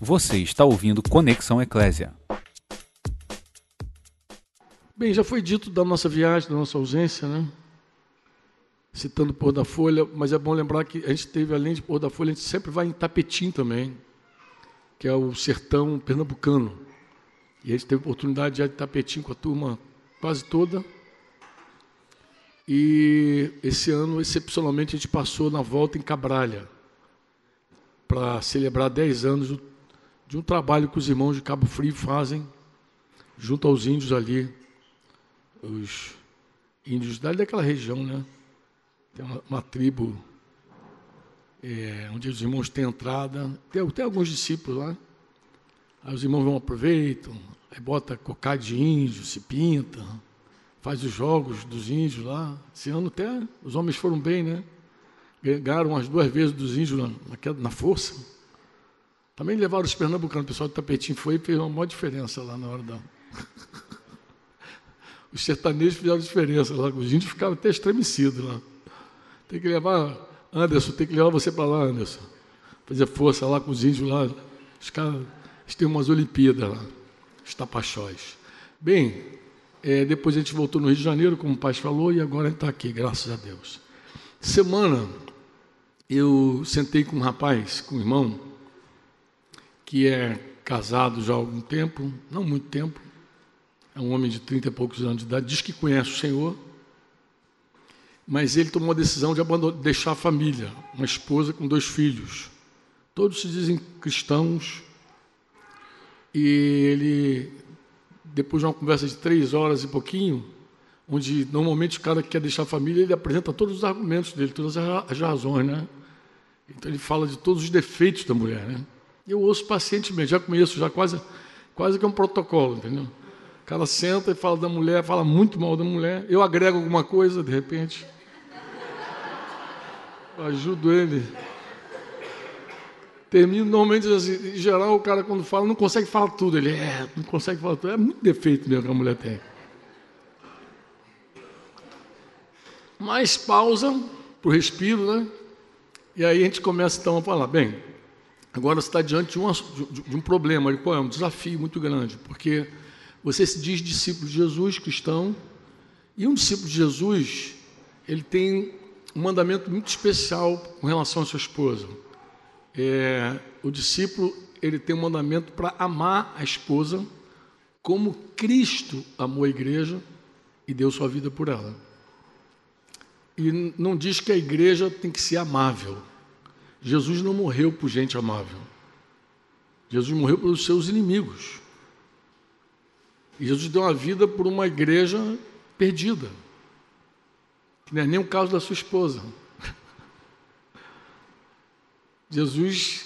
Você está ouvindo Conexão Eclésia. Bem, já foi dito da nossa viagem, da nossa ausência, né? Citando Pôr da Folha, mas é bom lembrar que a gente teve, além de Pôr da Folha, a gente sempre vai em Tapetim também, que é o sertão pernambucano. E a gente teve a oportunidade de ir de Tapetim com a turma quase toda. E esse ano, excepcionalmente, a gente passou na volta em Cabralha, para celebrar 10 anos do de um trabalho que os irmãos de Cabo Frio fazem junto aos índios ali, os índios dali daquela região, né? Tem uma, uma tribo é, onde os irmãos têm entrada, tem, tem alguns discípulos lá. Aí os irmãos vão aproveitam, aí bota cocá de índio, se pinta, faz os jogos dos índios lá. Esse ano até os homens foram bem, né? Ganharam as duas vezes dos índios na, na, na força. Também levaram os pernambucanos, o pessoal do tapetinho foi e fez uma maior diferença lá na hora da. os sertanejos fizeram diferença lá, os índios ficavam até estremecidos lá. Tem que levar, Anderson, tem que levar você para lá, Anderson. Fazer força lá com os índios lá. Os caras têm umas Olimpíadas lá, os tapachóis. Bem, é, depois a gente voltou no Rio de Janeiro, como o pai falou, e agora a gente está aqui, graças a Deus. Semana, eu sentei com um rapaz, com um irmão, que é casado já há algum tempo, não muito tempo, é um homem de 30 e poucos anos de idade, diz que conhece o Senhor, mas ele tomou a decisão de deixar a família, uma esposa com dois filhos. Todos se dizem cristãos, e ele, depois de uma conversa de três horas e pouquinho, onde normalmente o cara que quer deixar a família, ele apresenta todos os argumentos dele, todas as razões, né? Então ele fala de todos os defeitos da mulher, né? Eu ouço pacientemente, já conheço, já quase, quase que é um protocolo, entendeu? O cara senta e fala da mulher, fala muito mal da mulher. Eu agrego alguma coisa, de repente. ajudo ele. Termino normalmente assim, em geral, o cara quando fala, não consegue falar tudo. Ele é, não consegue falar tudo. É muito defeito mesmo que a mulher tem. Mais pausa para o respiro, né? E aí a gente começa então a falar, bem, Agora você está diante de um, de um problema, é um desafio muito grande, porque você se diz discípulo de Jesus, cristão, e um discípulo de Jesus, ele tem um mandamento muito especial com relação à sua esposa. É, o discípulo, ele tem um mandamento para amar a esposa como Cristo amou a igreja e deu sua vida por ela. E não diz que a igreja tem que ser amável. Jesus não morreu por gente amável. Jesus morreu pelos seus inimigos. E Jesus deu uma vida por uma igreja perdida. Que não é nem o caso da sua esposa. Jesus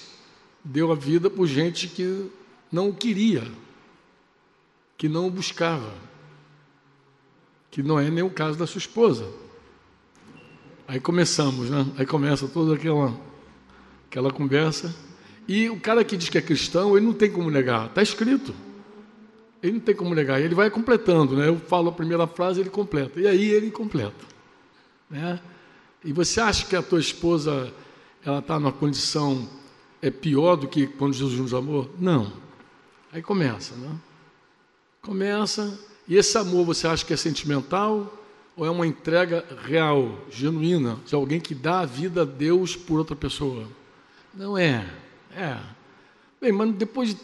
deu a vida por gente que não o queria, que não o buscava, que não é nem o caso da sua esposa. Aí começamos, né? Aí começa toda aquela aquela conversa. E o cara que diz que é cristão, ele não tem como negar, está escrito. Ele não tem como negar, ele vai completando, né? Eu falo a primeira frase, ele completa, e aí ele completa, né? E você acha que a tua esposa ela está numa condição é pior do que quando Jesus nos amou? Não. Aí começa, né? Começa, e esse amor você acha que é sentimental ou é uma entrega real, genuína, de alguém que dá a vida a Deus por outra pessoa? Não é. É. Bem, mas depois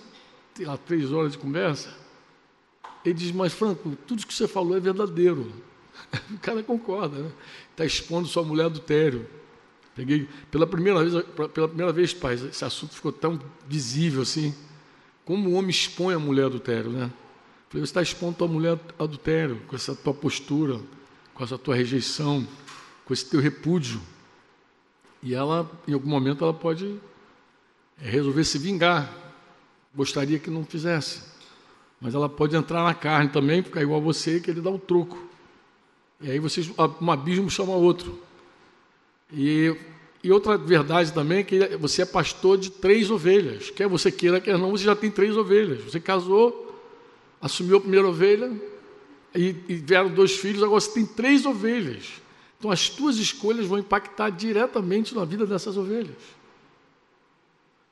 de lá, três horas de conversa, ele diz, mas Franco, tudo que você falou é verdadeiro. O cara concorda, né? Está expondo sua mulher adultério. Peguei pela primeira vez, pela primeira vez, pai, esse assunto ficou tão visível assim. Como o homem expõe a mulher adultério, né? Falei, você está expondo tua mulher adultério com essa tua postura, com essa tua rejeição, com esse teu repúdio. E ela, em algum momento, ela pode é, resolver se vingar. Gostaria que não fizesse. Mas ela pode entrar na carne também, ficar igual a você, que ele dá o um troco. E aí vocês, um abismo chama outro. E, e outra verdade também é que você é pastor de três ovelhas. Quer você queira, quer não, você já tem três ovelhas. Você casou, assumiu a primeira ovelha, e, e vieram dois filhos, agora você tem três ovelhas. Então as tuas escolhas vão impactar diretamente na vida dessas ovelhas.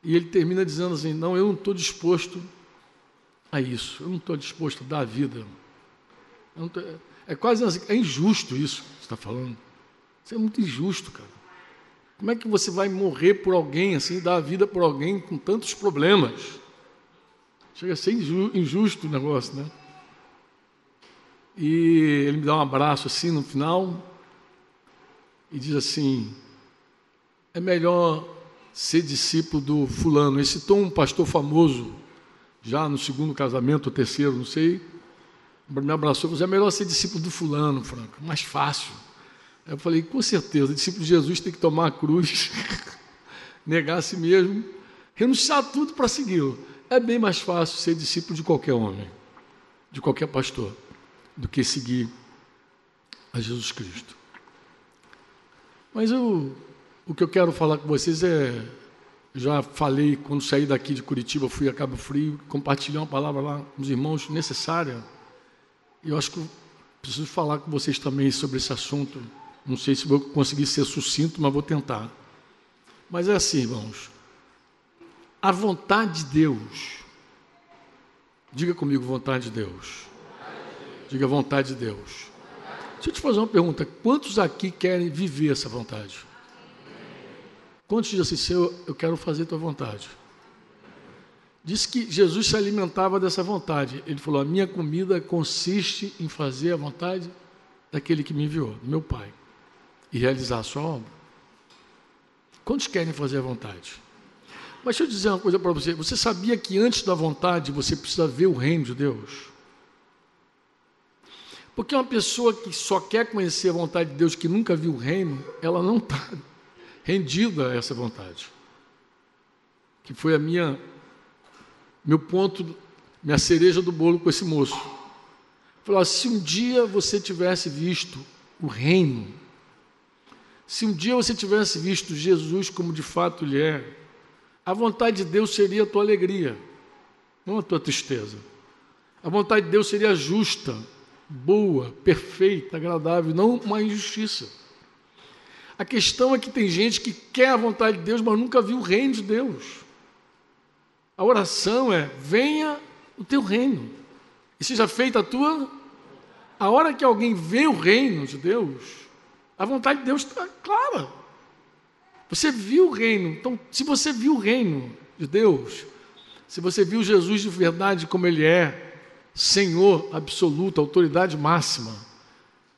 E ele termina dizendo assim: Não, eu não estou disposto a isso, eu não estou disposto a dar a vida. Tô... É quase assim, é injusto isso que você está falando. Isso é muito injusto, cara. Como é que você vai morrer por alguém assim, dar a vida por alguém com tantos problemas? Chega a ser injusto o negócio, né? E ele me dá um abraço assim no final e diz assim: é melhor ser discípulo do fulano. Ele citou um pastor famoso, já no segundo casamento, ou terceiro, não sei. Me abraçou e falou: é melhor ser discípulo do fulano, Franco, mais fácil. Eu falei: com certeza, discípulo de Jesus tem que tomar a cruz, negar a si mesmo, renunciar a tudo para segui-lo. É bem mais fácil ser discípulo de qualquer homem, de qualquer pastor do que seguir a Jesus Cristo. Mas eu, o que eu quero falar com vocês é, já falei quando saí daqui de Curitiba, fui a Cabo Frio, compartilhei uma palavra lá com os irmãos necessária. E eu acho que eu preciso falar com vocês também sobre esse assunto. Não sei se vou conseguir ser sucinto, mas vou tentar. Mas é assim, irmãos. A vontade de Deus. Diga comigo, vontade de Deus Diga vontade de Deus. Deixa eu te fazer uma pergunta: quantos aqui querem viver essa vontade? Quantos dizem assim, Senhor, eu quero fazer tua vontade? Diz que Jesus se alimentava dessa vontade. Ele falou: A minha comida consiste em fazer a vontade daquele que me enviou, meu Pai, e realizar a sua obra. Quantos querem fazer a vontade? Mas deixa eu dizer uma coisa para você: você sabia que antes da vontade você precisa ver o reino de Deus? Porque uma pessoa que só quer conhecer a vontade de Deus, que nunca viu o reino, ela não está rendida a essa vontade. Que foi a minha, meu ponto, minha cereja do bolo com esse moço. Falou: se um dia você tivesse visto o reino, se um dia você tivesse visto Jesus como de fato ele é, a vontade de Deus seria a tua alegria, não a tua tristeza. A vontade de Deus seria justa, boa, perfeita, agradável, não uma injustiça. A questão é que tem gente que quer a vontade de Deus, mas nunca viu o reino de Deus. A oração é: venha o teu reino, e seja feita a tua. A hora que alguém vê o reino de Deus, a vontade de Deus está clara. Você viu o reino, então, se você viu o reino de Deus, se você viu Jesus de verdade como ele é, Senhor absoluto, autoridade máxima,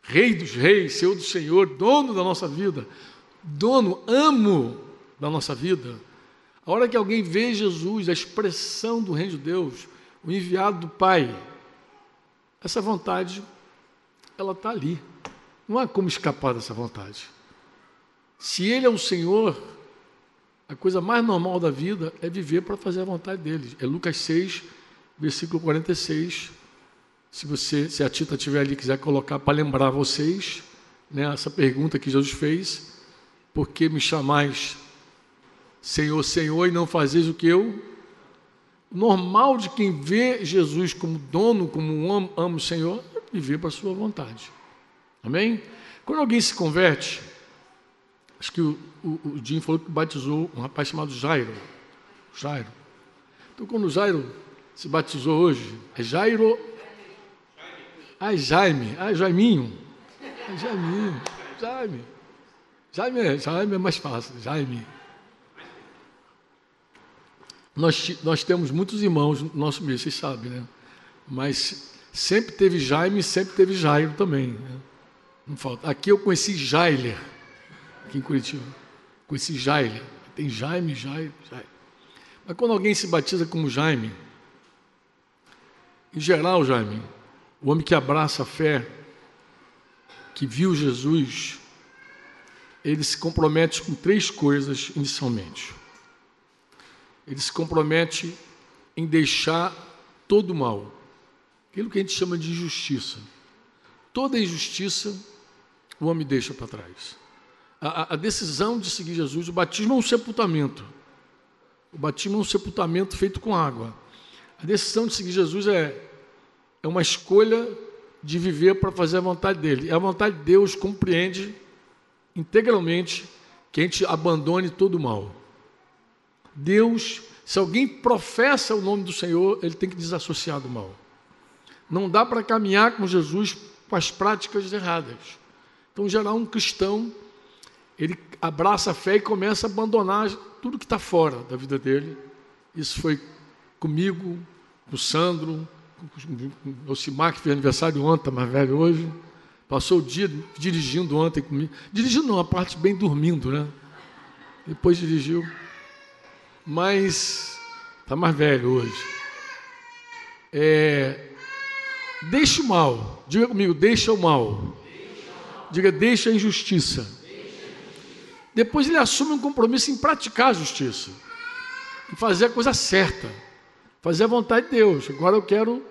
Rei dos reis, Senhor do Senhor, dono da nossa vida, dono, amo da nossa vida. A hora que alguém vê Jesus, a expressão do reino de Deus, o enviado do Pai, essa vontade, ela está ali. Não há como escapar dessa vontade. Se Ele é o Senhor, a coisa mais normal da vida é viver para fazer a vontade dele. É Lucas 6, versículo 46. Se você, se a Tita estiver ali quiser colocar para lembrar vocês, né, essa pergunta que Jesus fez: Por que me chamais Senhor, Senhor e não fazeis o que eu? Normal de quem vê Jesus como dono, como um amo, amo o Senhor, viver para a sua vontade. Amém? Quando alguém se converte, acho que o, o, o Jim falou que batizou um rapaz chamado Jairo. Jairo. Então, quando Jairo se batizou hoje. É Jairo. Ah, é Jaime. Ah, é Jaiminho. É Jaiminho. Jaime. Jaime é, Jaime é mais fácil. Jaime. Nós, nós temos muitos irmãos no nosso meio, vocês sabem, né? Mas sempre teve Jaime, sempre teve Jairo também. Né? Não falta. Aqui eu conheci Jailer, aqui em Curitiba. Conheci Jailer. Tem Jaime, Jairo, Jairo. Mas quando alguém se batiza como Jaime, em geral, Jaime, o homem que abraça a fé, que viu Jesus, ele se compromete com três coisas inicialmente. Ele se compromete em deixar todo o mal, aquilo que a gente chama de injustiça. Toda injustiça o homem deixa para trás. A, a, decisão de seguir Jesus, o batismo é um sepultamento. O batismo é um sepultamento feito com água. A decisão de seguir Jesus é, é uma escolha de viver para fazer a vontade dele. E a vontade de Deus compreende integralmente que a gente abandone todo o mal. Deus, se alguém professa o nome do Senhor, ele tem que desassociar do mal. Não dá para caminhar com Jesus com as práticas erradas. Então, em geral, um cristão, ele abraça a fé e começa a abandonar tudo que está fora da vida dele. Isso foi comigo, com o Sandro, o Simar, que fez aniversário ontem, tá mais velho hoje. Passou o dia dirigindo ontem comigo. Dirigindo não, a parte bem dormindo, né? Depois dirigiu. Mas está mais velho hoje. É, deixa o mal. Diga comigo, deixa o mal. Diga, deixa a injustiça. Depois ele assume um compromisso em praticar a justiça, em fazer a coisa certa, fazer a vontade de Deus. Agora eu quero.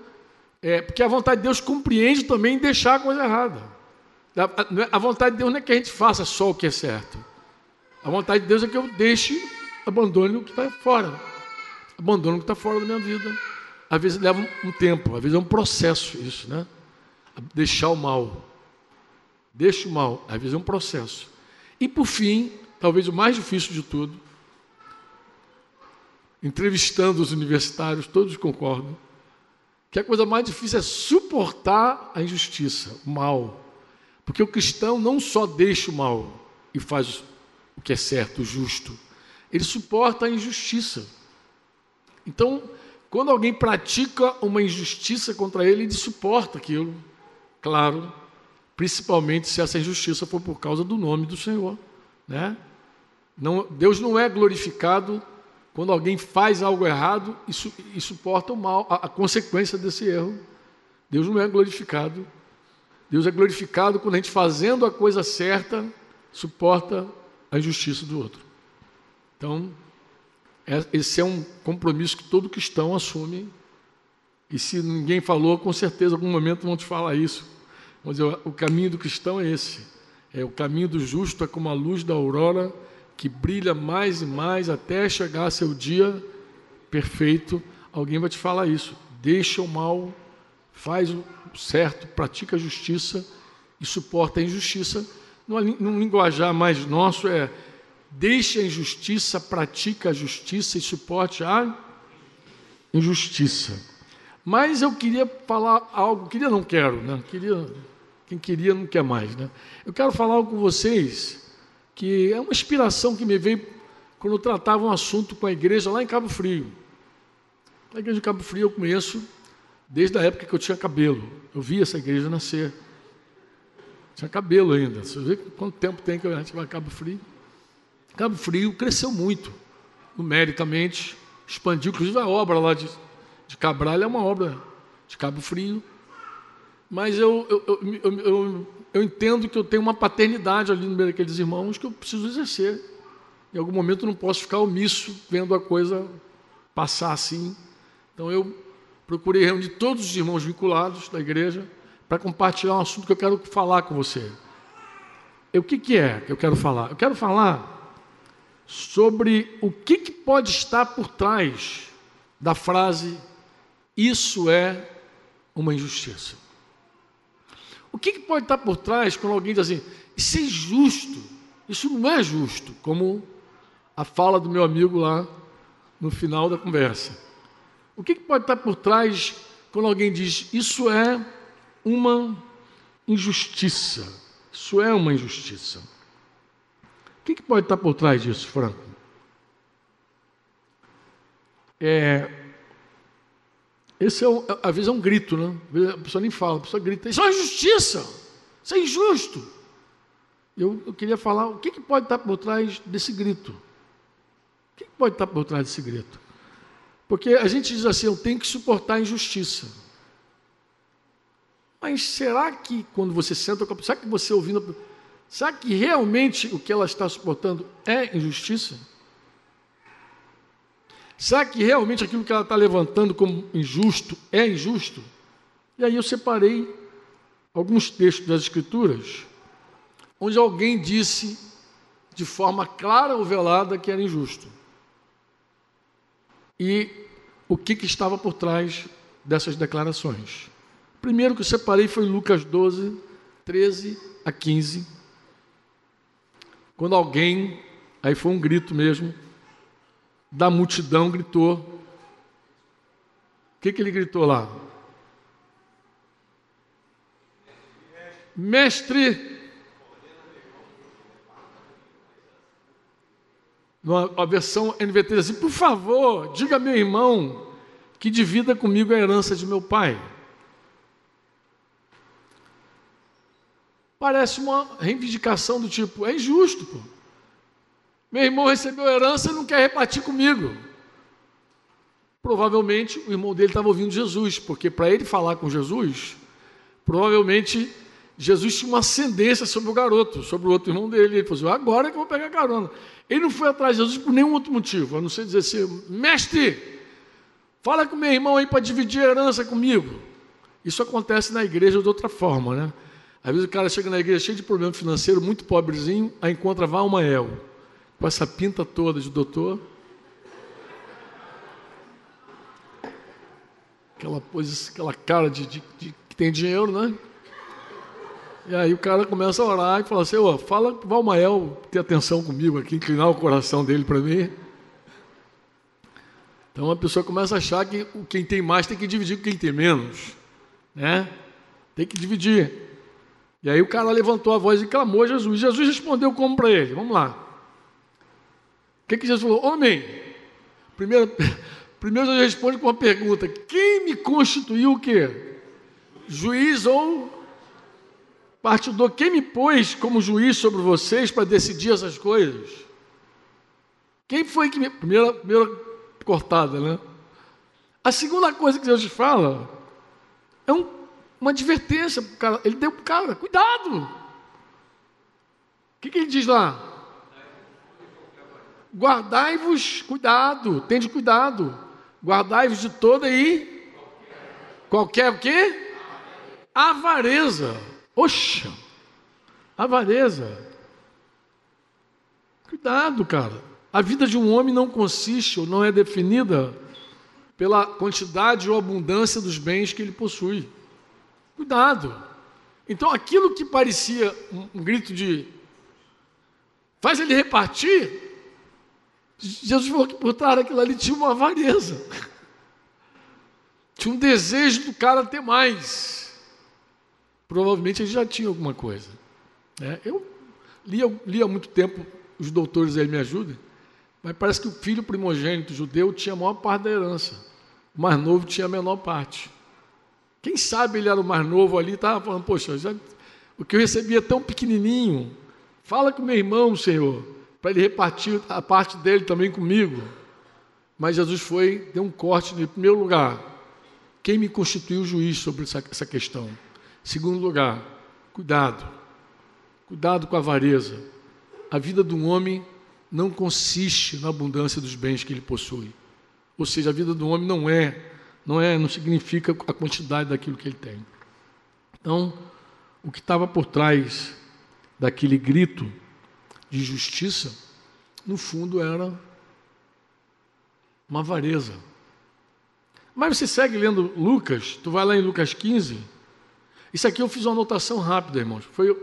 É, porque a vontade de Deus compreende também deixar a coisa errada. A, a vontade de Deus não é que a gente faça só o que é certo. A vontade de Deus é que eu deixe, abandone o que está fora. Abandone o que está fora da minha vida. Às vezes leva um tempo, às vezes é um processo isso, né? Deixar o mal. Deixa o mal, às vezes é um processo. E por fim, talvez o mais difícil de tudo, entrevistando os universitários, todos concordam, que a coisa mais difícil é suportar a injustiça, o mal. Porque o cristão não só deixa o mal e faz o que é certo, o justo, ele suporta a injustiça. Então, quando alguém pratica uma injustiça contra ele, ele suporta aquilo, claro, principalmente se essa injustiça for por causa do nome do Senhor. Né? Não, Deus não é glorificado quando alguém faz algo errado e, su, e suporta o mal, a, a consequência desse erro. Deus não é glorificado. Deus é glorificado quando a gente fazendo a coisa certa suporta a injustiça do outro. Então, é, esse é um compromisso que todo cristão assume. E se ninguém falou, com certeza, em algum momento vão te falar isso. Dizer, o caminho do cristão é esse. É o caminho do justo é como a luz da aurora que brilha mais e mais até chegar seu dia perfeito. Alguém vai te falar isso. Deixa o mal, faz o certo, pratica a justiça e suporta a injustiça. Num linguajar mais nosso é deixa a injustiça, pratica a justiça e suporte a injustiça. Mas eu queria falar algo, queria não quero, né? Queria, quem queria não quer mais, né? Eu quero falar algo com vocês que é uma inspiração que me veio quando eu tratava um assunto com a igreja lá em Cabo Frio. A igreja de Cabo Frio eu conheço desde a época que eu tinha cabelo. Eu vi essa igreja nascer. Tinha cabelo ainda. Você vê quanto tempo tem que a gente vai a Cabo Frio. Cabo Frio cresceu muito, numericamente, expandiu, inclusive a obra lá de, de Cabral é uma obra de Cabo Frio. Mas eu, eu, eu, eu, eu entendo que eu tenho uma paternidade ali no meio daqueles irmãos que eu preciso exercer. Em algum momento eu não posso ficar omisso vendo a coisa passar assim. Então eu procurei reunir todos os irmãos vinculados da igreja para compartilhar um assunto que eu quero falar com você. E o que, que é que eu quero falar? Eu quero falar sobre o que, que pode estar por trás da frase isso é uma injustiça. O que, que pode estar por trás quando alguém diz assim, isso é injusto, isso não é justo, como a fala do meu amigo lá no final da conversa. O que, que pode estar por trás quando alguém diz isso é uma injustiça? Isso é uma injustiça que, que pode estar por trás disso, Franco? É, esse é, um, às vezes é um grito, né? A pessoa nem fala, a pessoa grita, isso é injustiça, isso é injusto. Eu, eu queria falar o que, que pode estar por trás desse grito. O que, que pode estar por trás desse grito? Porque a gente diz assim, eu tenho que suportar a injustiça. Mas será que quando você senta com a pessoa, será que você ouvindo Será que realmente o que ela está suportando é injustiça? Será que realmente aquilo que ela está levantando como injusto é injusto? E aí eu separei alguns textos das Escrituras, onde alguém disse de forma clara ou velada que era injusto. E o que, que estava por trás dessas declarações? Primeiro que eu separei foi Lucas 12, 13 a 15 quando alguém, aí foi um grito mesmo, da multidão gritou. O que, que ele gritou lá? Mestre. A versão NVT diz assim: por favor, diga a meu irmão que divida comigo a herança de meu pai. Parece uma reivindicação do tipo: é injusto, pô. Meu irmão recebeu herança e não quer repartir comigo. Provavelmente o irmão dele estava ouvindo Jesus, porque para ele falar com Jesus, provavelmente Jesus tinha uma ascendência sobre o garoto, sobre o outro irmão dele. Ele falou assim, agora é que eu vou pegar carona. Ele não foi atrás de Jesus por nenhum outro motivo, a não ser dizer assim, mestre, fala com meu irmão aí para dividir a herança comigo. Isso acontece na igreja de outra forma, né? Às vezes o cara chega na igreja cheio de problema financeiro, muito pobrezinho, aí encontra Valmael, com essa pinta toda de doutor. Aquela, pose, aquela cara de, de, de que tem dinheiro, né? E aí o cara começa a orar e fala assim, oh, fala para o Valmael ter atenção comigo aqui, inclinar o coração dele para mim. Então a pessoa começa a achar que quem tem mais tem que dividir com quem tem menos. Né? Tem que dividir. E aí o cara levantou a voz e clamou a Jesus. Jesus respondeu como para ele? Vamos lá. O que, que Jesus falou? Homem, primeiro, primeiro Jesus responde com uma pergunta: quem me constituiu o quê? Juiz ou Parte do quem me pôs como juiz sobre vocês para decidir essas coisas? Quem foi que me. Primeira, primeira cortada, né? A segunda coisa que Deus fala é um, uma advertência para o cara. Ele deu para o cara, cuidado! O que, que ele diz lá? Guardai-vos, cuidado, tende cuidado. Guardai-vos de toda e qualquer o quê? Avareza. Oxa, avareza. Cuidado, cara. A vida de um homem não consiste ou não é definida pela quantidade ou abundância dos bens que ele possui. Cuidado. Então, aquilo que parecia um, um grito de faz ele repartir, Jesus falou que por trás daquilo ali tinha uma avareza. Tinha um desejo do cara ter mais provavelmente ele já tinha alguma coisa. É, eu li, li há muito tempo, os doutores aí me ajudem, mas parece que o filho primogênito judeu tinha a maior parte da herança, o mais novo tinha a menor parte. Quem sabe ele era o mais novo ali, estava falando, poxa, já, o que eu recebia é tão pequenininho, fala com meu irmão, Senhor, para ele repartir a parte dele também comigo. Mas Jesus foi, deu um corte em primeiro lugar. Quem me constituiu juiz sobre essa, essa questão? Segundo lugar, cuidado. Cuidado com a avareza. A vida de um homem não consiste na abundância dos bens que ele possui. Ou seja, a vida do homem não é, não é, não significa a quantidade daquilo que ele tem. Então, o que estava por trás daquele grito de justiça, no fundo era uma avareza. Mas você segue lendo Lucas, tu vai lá em Lucas 15, isso aqui eu fiz uma anotação rápida, irmãos. Foi,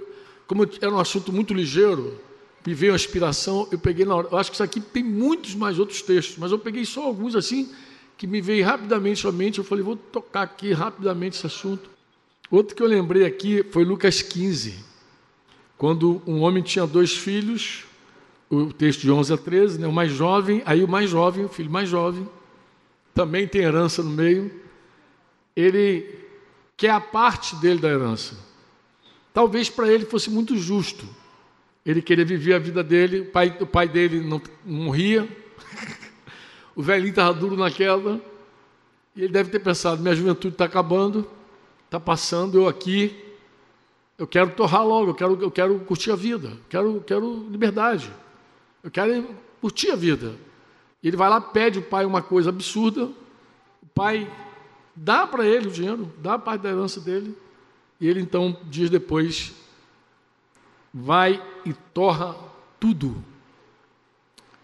como era um assunto muito ligeiro, me veio a inspiração, eu peguei na hora. Eu acho que isso aqui tem muitos mais outros textos, mas eu peguei só alguns assim, que me veio rapidamente à mente. Eu falei, vou tocar aqui rapidamente esse assunto. Outro que eu lembrei aqui foi Lucas 15, quando um homem tinha dois filhos, o texto de 11 a 13, né, o mais jovem, aí o mais jovem, o filho mais jovem, também tem herança no meio, ele que é a parte dele da herança. Talvez para ele fosse muito justo. Ele queria viver a vida dele, o pai, o pai dele não, não morria, o velhinho estava duro naquela, e ele deve ter pensado: minha juventude está acabando, está passando, eu aqui, eu quero torrar logo, eu quero, eu quero curtir a vida, eu quero, quero liberdade, eu quero curtir a vida. Ele vai lá, pede o pai uma coisa absurda, o pai dá para ele o dinheiro, dá parte da herança dele, e ele então, dias depois, vai e torra tudo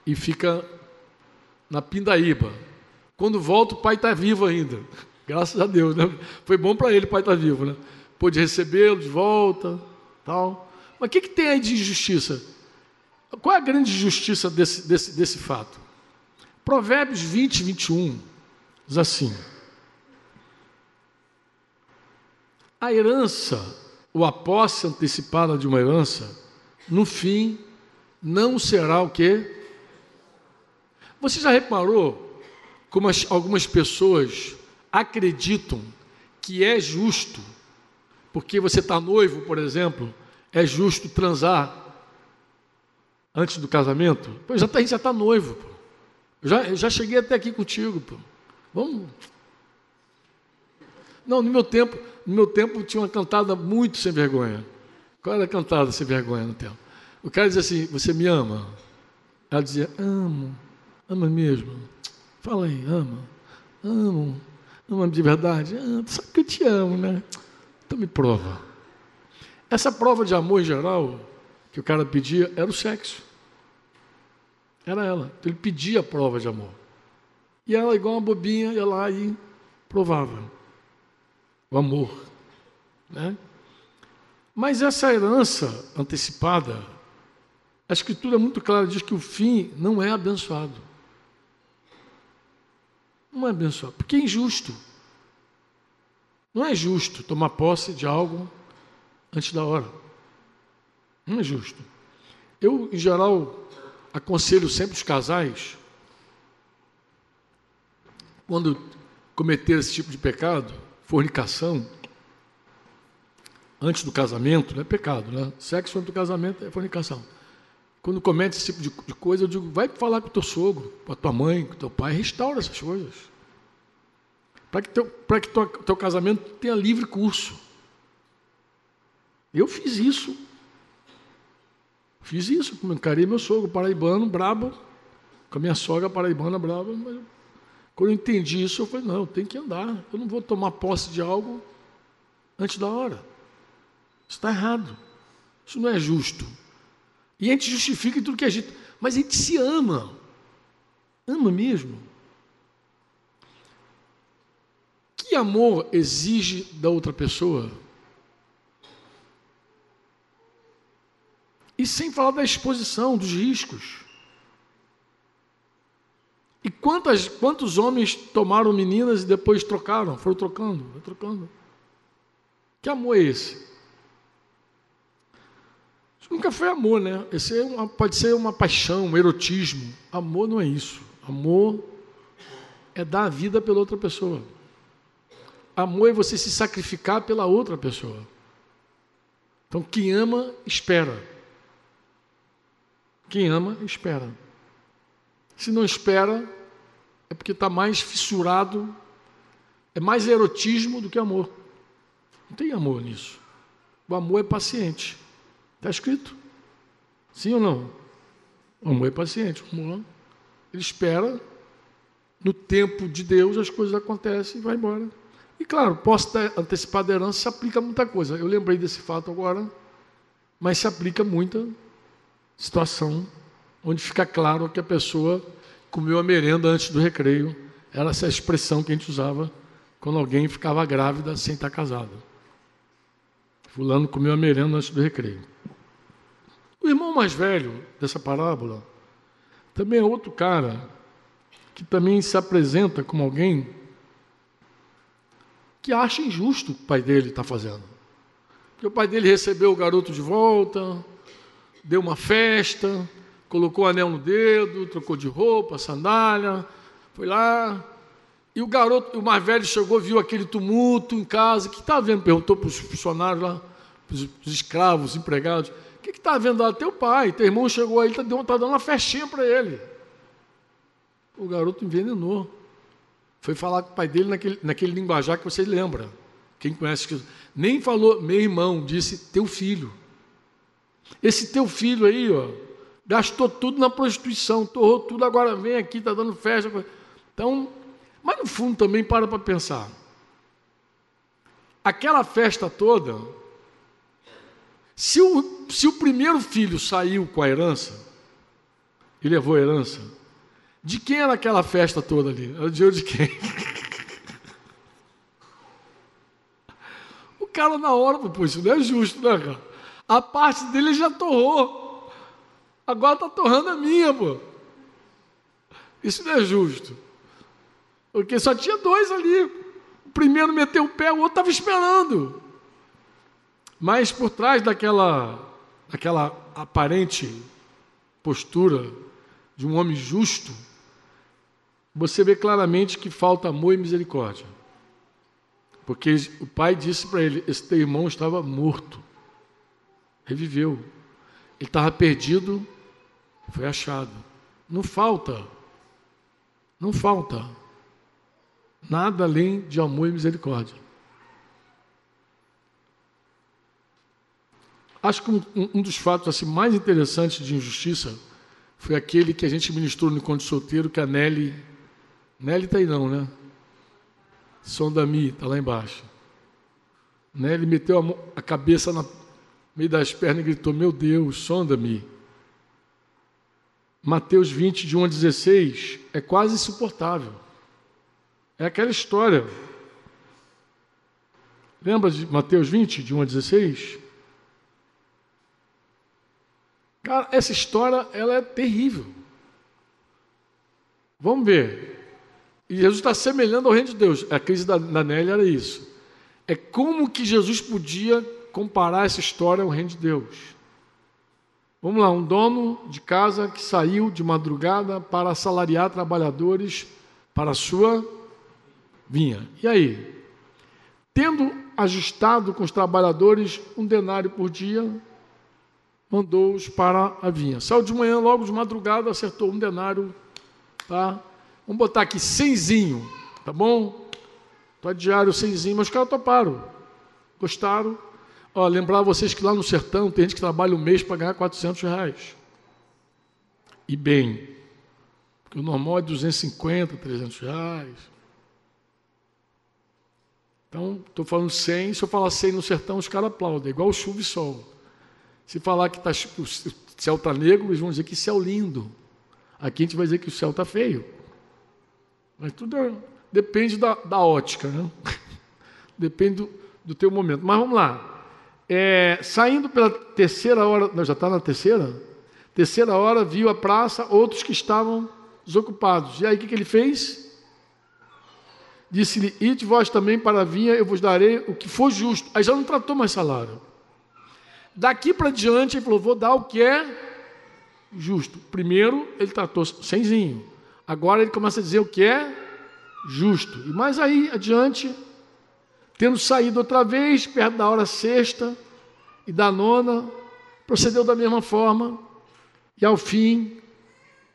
e fica na pindaíba. Quando volta, o pai está vivo ainda. Graças a Deus, né? Foi bom para ele, o pai está vivo, né? Pôde recebê-lo de volta, tal. Mas o que, que tem aí de injustiça? Qual é a grande injustiça desse, desse, desse fato? Provérbios 20, 21 diz assim: A herança, ou a posse antecipada de uma herança, no fim, não será o quê? Você já reparou como as, algumas pessoas acreditam que é justo, porque você está noivo, por exemplo, é justo transar antes do casamento? Pois já tá, a gente já está noivo. Pô. Já, já cheguei até aqui contigo. Pô. Vamos. Não, no meu tempo, no meu tempo tinha uma cantada muito sem vergonha. Qual era a cantada sem vergonha no tempo? O cara dizia assim: Você me ama? Ela dizia: Amo. Ama mesmo. Fala aí, ama. Amo. Ama de verdade? Ah, sabe que eu te amo, né? Então me prova. Essa prova de amor em geral que o cara pedia era o sexo. Era ela. Então ele pedia a prova de amor. E ela, igual uma bobinha, ia lá e provava o amor. Né? Mas essa herança antecipada, a Escritura é muito clara, diz que o fim não é abençoado. Não é abençoado, porque é injusto. Não é justo tomar posse de algo antes da hora. Não é justo. Eu, em geral, aconselho sempre os casais, quando cometer esse tipo de pecado, fornicação, antes do casamento, não é pecado, né? Sexo antes do casamento é fornicação. Quando comete esse tipo de coisa, eu digo, vai falar com o teu sogro, com a tua mãe, com o teu pai, restaura essas coisas. Para que, teu, para que teu, teu casamento tenha livre curso. Eu fiz isso. Fiz isso, encarei meu sogro paraibano, brabo, com a minha sogra paraibana brava, mas quando eu entendi isso, eu falei, não, tenho que andar. Eu não vou tomar posse de algo antes da hora. Isso está errado. Isso não é justo. E a gente justifica tudo que a gente. Mas a gente se ama. Ama mesmo. Que amor exige da outra pessoa? E sem falar da exposição, dos riscos. E quantas, quantos homens tomaram meninas e depois trocaram? Foram trocando, foram trocando. Que amor é esse? Isso nunca foi amor, né? Esse é uma, pode ser uma paixão, um erotismo. Amor não é isso. Amor é dar a vida pela outra pessoa. Amor é você se sacrificar pela outra pessoa. Então, quem ama, espera. Quem ama, espera. Se não espera, é porque está mais fissurado, é mais erotismo do que amor. Não tem amor nisso. O amor é paciente. Está escrito? Sim ou não? O amor é paciente. Ele espera, no tempo de Deus as coisas acontecem e vai embora. E claro, posso ter antecipado a herança se aplica a muita coisa. Eu lembrei desse fato agora, mas se aplica a muita situação onde fica claro que a pessoa comeu a merenda antes do recreio. Era essa expressão que a gente usava quando alguém ficava grávida sem estar casado. Fulano comeu a merenda antes do recreio. O irmão mais velho dessa parábola também é outro cara que também se apresenta como alguém que acha injusto o pai dele está fazendo. Porque o pai dele recebeu o garoto de volta, deu uma festa, colocou o anel no dedo, trocou de roupa, sandália, foi lá. E o garoto, o mais velho chegou, viu aquele tumulto em casa. O que está vendo? Perguntou para os funcionários lá, para os escravos, os empregados. O que está vendo lá? Teu pai, teu irmão chegou aí, está tá dando uma festinha para ele. O garoto envenenou. Foi falar com o pai dele naquele, naquele linguajar que vocês lembram. Quem conhece, nem falou, meu irmão, disse teu filho. Esse teu filho aí, ó, gastou tudo na prostituição, torrou tudo, agora vem aqui, está dando festa. Então, mas no fundo também para para pensar. Aquela festa toda, se o, se o primeiro filho saiu com a herança, e levou a herança, de quem era aquela festa toda ali? Era o dinheiro de quem? o cara na hora, pô, isso não é justo, né, cara? A parte dele já torrou. Agora está torrando a minha, pô. Isso não é justo. Porque só tinha dois ali. O primeiro meteu o pé, o outro estava esperando. Mas por trás daquela, daquela aparente postura de um homem justo, você vê claramente que falta amor e misericórdia. Porque o pai disse para ele: esse teu irmão estava morto, reviveu. Ele estava perdido, foi achado. Não falta, não falta nada além de amor e misericórdia. Acho que um, um dos fatos assim, mais interessantes de injustiça foi aquele que a gente ministrou no encontro solteiro, que a Nelly. Nelly está aí não, né? Sondami, está lá embaixo. Nelly meteu a, a cabeça no meio das pernas e gritou: Meu Deus, sonda-me. Mateus 20, de 1 a 16, é quase insuportável. É aquela história. Lembra de Mateus 20, de 1 a 16? Cara, essa história ela é terrível. Vamos ver. E Jesus está semelhando ao reino de Deus. A crise da, da Nélia era isso. É como que Jesus podia comparar essa história ao reino de Deus. Vamos lá, um dono de casa que saiu de madrugada para assalariar trabalhadores para a sua vinha. E aí? Tendo ajustado com os trabalhadores um denário por dia, mandou-os para a vinha. Saiu de manhã, logo de madrugada, acertou um denário, tá? Vamos botar aqui cenzinho, tá bom? Tá diário cenzinho, mas os caras toparam. Gostaram? Ó, lembrar vocês que lá no sertão tem gente que trabalha um mês para ganhar 400 reais. E bem, porque o normal é 250, 300 reais. Então, estou falando 100, se eu falar 100 no sertão, os caras aplaudem, é igual chuva e sol. Se falar que tá, o céu está negro, eles vão dizer que céu lindo. Aqui a gente vai dizer que o céu está feio. Mas tudo é, depende da, da, ótica, né? depende do, do teu momento. Mas vamos lá. É, saindo pela terceira hora, não, já está na terceira? Terceira hora, viu a praça, outros que estavam desocupados. E aí o que, que ele fez? Disse-lhe: Ide vós também para a vinha, eu vos darei o que for justo. Aí já não tratou mais salário. Daqui para diante, ele falou: vou dar o que é justo. Primeiro, ele tratou semzinho. Agora ele começa a dizer o que é justo. E mais aí adiante, tendo saído outra vez, perto da hora sexta e da nona, procedeu da mesma forma. E ao fim,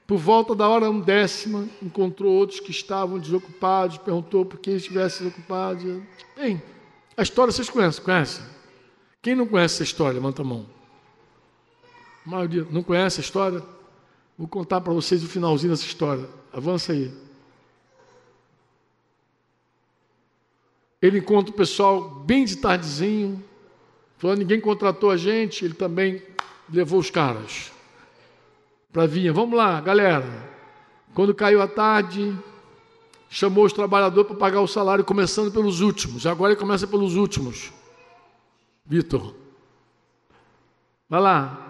por volta da hora undécima, encontrou outros que estavam desocupados, perguntou por que estivessem desocupados. Bem, a história vocês conhecem, conhecem? Quem não conhece essa história? Levanta a mão. A maioria não conhece a história? Vou contar para vocês o finalzinho dessa história. Avança aí. Ele encontra o pessoal bem de tardezinho, falando: ninguém contratou a gente, ele também levou os caras para vir. Vamos lá, galera. Quando caiu a tarde, chamou os trabalhadores para pagar o salário, começando pelos últimos. Agora ele começa pelos últimos. Vitor. Vai lá.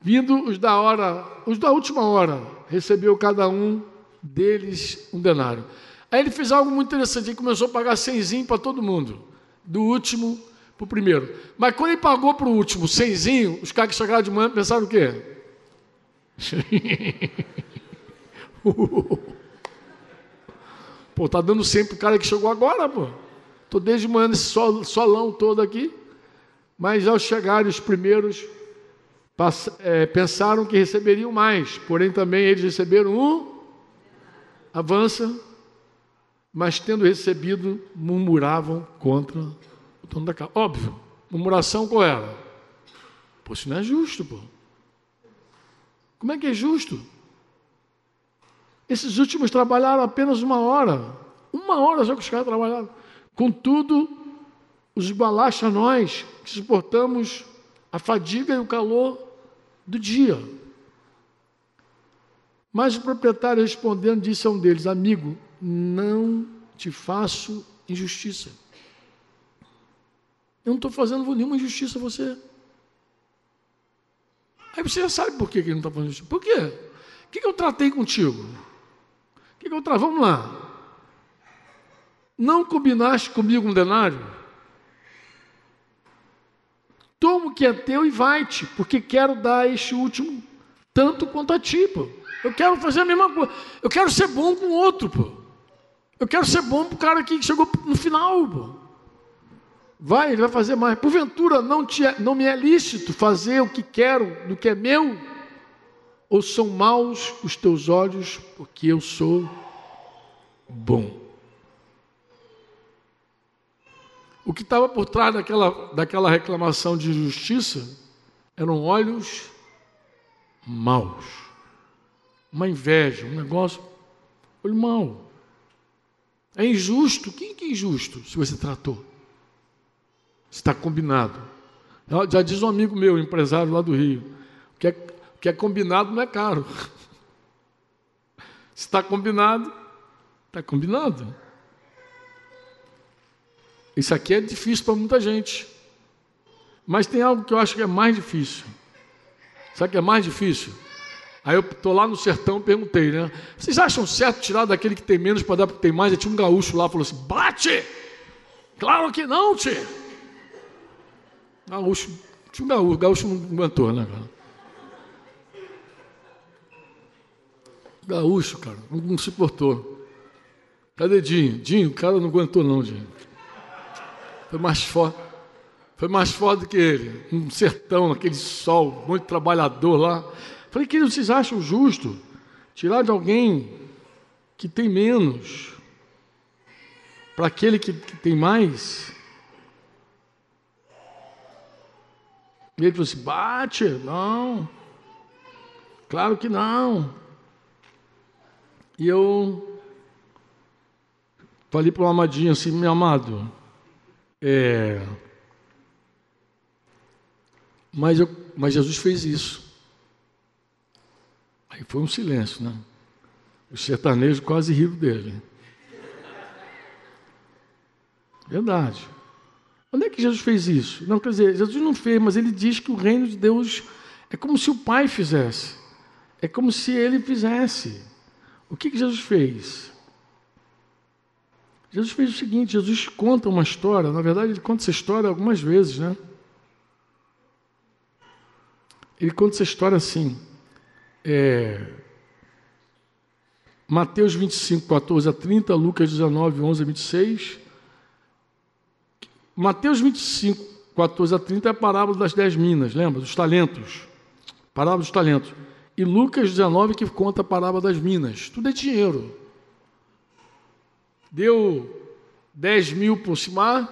Vindo os da hora, os da última hora, recebeu cada um deles um denário. Aí ele fez algo muito interessante, ele começou a pagar cenzinho para todo mundo, do último para o primeiro. Mas quando ele pagou para o último cenzinho, os caras que chegaram de manhã pensaram o quê? pô, tá dando sempre o cara que chegou agora, pô. Estou desde manhã nesse sol, solão todo aqui. Mas ao chegarem os primeiros, pensaram que receberiam mais. Porém, também eles receberam um. Avança. Mas tendo recebido, murmuravam contra o dono da casa. Óbvio. Murmuração qual era? Pô, isso não é justo, pô. Como é que é justo? Esses últimos trabalharam apenas uma hora. Uma hora só que os caras trabalharam. Contudo, os a nós que suportamos a fadiga e o calor do dia. Mas o proprietário respondendo disse a um deles: Amigo, não te faço injustiça. Eu não estou fazendo nenhuma injustiça a você. Aí você já sabe por que ele não está fazendo injustiça. Por quê? O que eu tratei contigo? O que, que eu trago? Vamos lá. Não combinaste comigo um denário? Toma o que é teu e vai-te, porque quero dar este último tanto quanto a ti, pô. Eu quero fazer a mesma coisa. Eu quero ser bom com o outro, pô. Eu quero ser bom para o cara que chegou no final, pô. Vai, ele vai fazer mais. Porventura, não, te é, não me é lícito fazer o que quero do que é meu? Ou são maus os teus olhos, porque eu sou bom? O que estava por trás daquela, daquela reclamação de injustiça eram olhos maus. Uma inveja, um negócio, olho mau. É injusto. Quem que é injusto se você tratou? Está combinado. Já diz um amigo meu, empresário lá do Rio, que é, que é combinado não é caro. Está combinado, está combinado. Isso aqui é difícil para muita gente. Mas tem algo que eu acho que é mais difícil. Sabe o que é mais difícil? Aí eu estou lá no sertão perguntei, né? Vocês acham certo tirar daquele que tem menos para dar para que tem mais? Aí tinha um gaúcho lá falou assim: bate! Claro que não, tio! Gaúcho, tinha um gaúcho, gaúcho não aguentou, né, cara? Gaúcho, cara, não, não se portou. Cadê Dinho? Dinho, o cara não aguentou, não, Dinho. Foi mais forte. Foi mais forte que ele. Um sertão, aquele sol, muito trabalhador lá. Falei, querido, vocês acham justo tirar de alguém que tem menos para aquele que, que tem mais? E ele falou assim: bate, não. Claro que não. E eu falei para o amadinho assim: meu amado, é. Mas, eu, mas Jesus fez isso. Aí foi um silêncio, né? Os sertanejos quase riram dele. Verdade. Onde é que Jesus fez isso? Não, quer dizer, Jesus não fez, mas ele diz que o reino de Deus é como se o Pai fizesse. É como se ele fizesse. O que, que Jesus fez? Jesus fez o seguinte: Jesus conta uma história, na verdade, ele conta essa história algumas vezes, né? Ele conta essa história assim. É, Mateus 25, 14 a 30, Lucas 19, 11 a 26. Mateus 25, 14 a 30 é a parábola das dez minas, lembra? Dos talentos. Parábola dos talentos. E Lucas 19 que conta a parábola das minas. Tudo é dinheiro. Deu 10 mil para o Simar,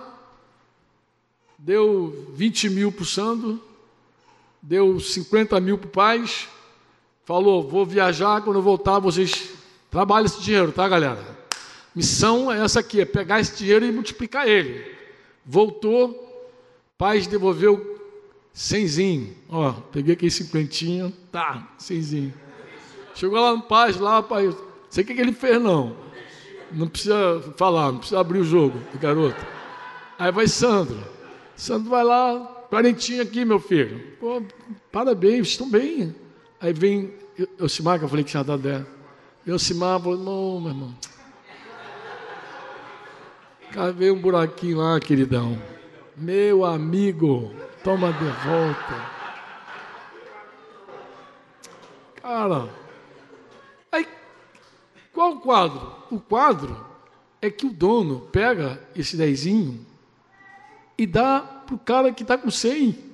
deu 20 mil para o Sandro, deu 50 mil para o Paz, falou, vou viajar, quando eu voltar vocês trabalhem esse dinheiro, tá galera? Missão é essa aqui, é pegar esse dinheiro e multiplicar ele. Voltou, Paz devolveu cenzinho. Ó, peguei aquele cinquentinho, tá, cenzinho. Chegou lá no Paz, lá, pai, sei o que, que ele fez não. Não precisa falar, não precisa abrir o jogo, garoto. Aí vai Sandro. Sandro vai lá, quarentinho aqui, meu filho. Pô, parabéns, estão bem. Aí vem eu, Simar, que eu falei que tinha dado 10. Eu falou, não, meu irmão. Cavei um buraquinho lá, queridão. Meu amigo, toma de volta. Cara, aí qual o quadro? O quadro é que o dono pega esse dezinho e dá para o cara que está com 100.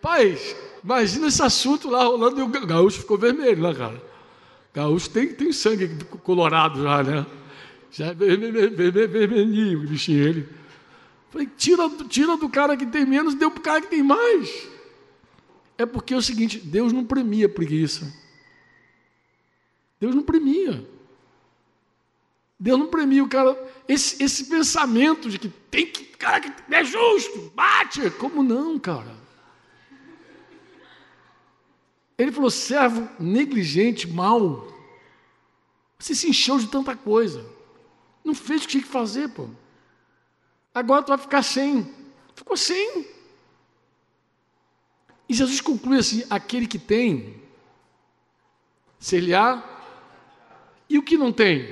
Pai, imagina esse assunto lá rolando e o gaúcho ficou vermelho, né, cara? Gaúcho tem, tem sangue colorado já, né? Já é vermelhinho, vermelhinho, bichinho ele. Falei, tira, tira do cara que tem menos, deu para o cara que tem mais. É porque é o seguinte, Deus não premia preguiça. Deus não premia. Deus não premia o cara. Esse, esse pensamento de que tem que, cara, é justo, bate. Como não, cara? Ele falou: servo negligente, mau. Você se encheu de tanta coisa. Não fez o que tinha que fazer, pô. Agora tu vai ficar sem. Ficou sem. E Jesus conclui assim: aquele que tem, ser-lhe-á. E o que não tem?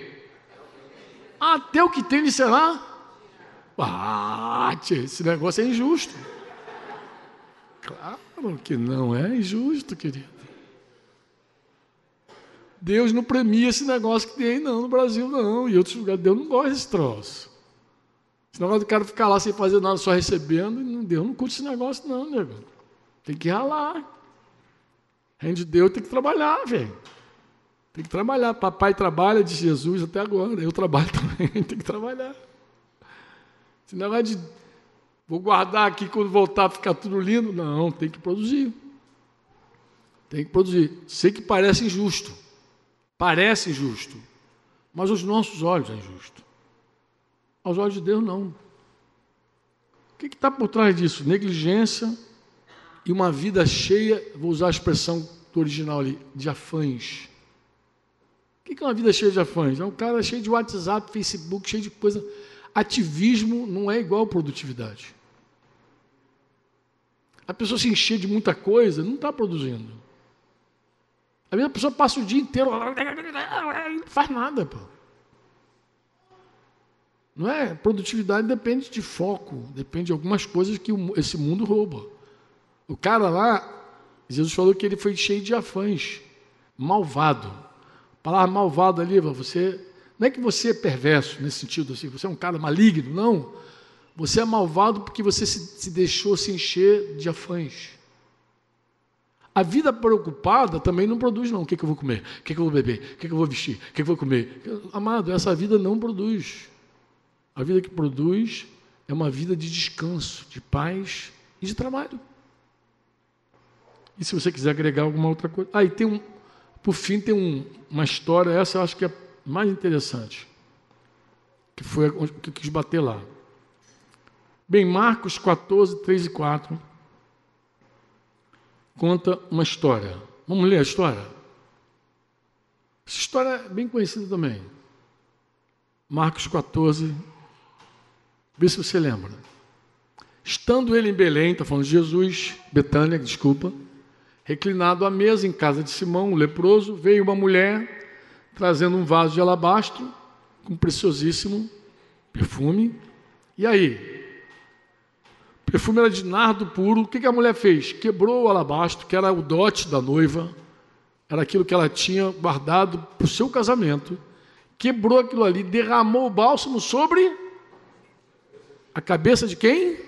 Até o que tem lhe será. Ah, esse negócio é injusto. Claro que não é injusto, querido. Deus não premia esse negócio que tem aí, não, no Brasil, não. E outros lugares, Deus não gosta desse troço. Esse negócio do cara ficar lá sem fazer nada, só recebendo, Deus não curte esse negócio, não, nego. Tem que ralar. Reino de Deus tem que trabalhar, velho. Tem que trabalhar. Papai trabalha, de Jesus até agora. Eu trabalho também, tem que trabalhar. Esse negócio de vou guardar aqui quando voltar ficar tudo lindo. Não, tem que produzir. Tem que produzir. Sei que parece injusto. Parece injusto. Mas aos nossos olhos é injusto. Aos olhos de Deus, não. O que está por trás disso? Negligência e uma vida cheia, vou usar a expressão do original ali, de afãs. O que é uma vida cheia de afãs? É um cara cheio de WhatsApp, Facebook, cheio de coisa. Ativismo não é igual produtividade. A pessoa se encher de muita coisa não está produzindo. A mesma pessoa passa o dia inteiro não faz nada, pô. Não é? Produtividade depende de foco, depende de algumas coisas que esse mundo rouba. O cara lá, Jesus falou que ele foi cheio de afãs, malvado. Palavra malvado ali, você não é que você é perverso nesse sentido assim, você é um cara maligno, não. Você é malvado porque você se, se deixou se encher de afãs. A vida preocupada também não produz, não. O que, é que eu vou comer? O que, é que eu vou beber? O que, é que eu vou vestir? O que, que eu vou comer? Amado, essa vida não produz. A vida que produz é uma vida de descanso, de paz e de trabalho. E se você quiser agregar alguma outra coisa. Ah, e tem um. Por fim, tem um, uma história, essa eu acho que é mais interessante. Que foi o que quis bater lá. Bem, Marcos 14, 3 e 4 conta uma história. Vamos ler a história? Essa história é bem conhecida também. Marcos 14, vê se você lembra. Estando ele em Belém, está falando de Jesus, Betânia, desculpa, reclinado à mesa em casa de Simão, o leproso, veio uma mulher trazendo um vaso de alabastro com preciosíssimo perfume. E aí? perfume era de nardo puro. O que a mulher fez? Quebrou o alabastro, que era o dote da noiva, era aquilo que ela tinha guardado para o seu casamento. Quebrou aquilo ali, derramou o bálsamo sobre a cabeça de quem?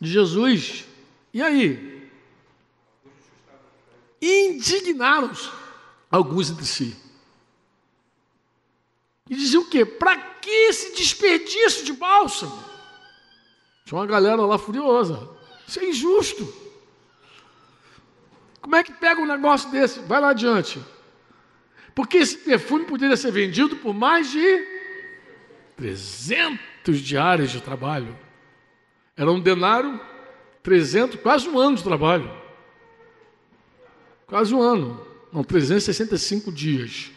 De Jesus. E aí? Indignaram-se alguns entre si. E diziam o quê? Para que esse desperdício de bálsamo? Tinha uma galera lá furiosa. Isso é injusto. Como é que pega um negócio desse? Vai lá adiante. Porque esse perfume poderia ser vendido por mais de 300 diários de trabalho. Era um denário, 300, quase um ano de trabalho. Quase um ano. Não, 365 dias.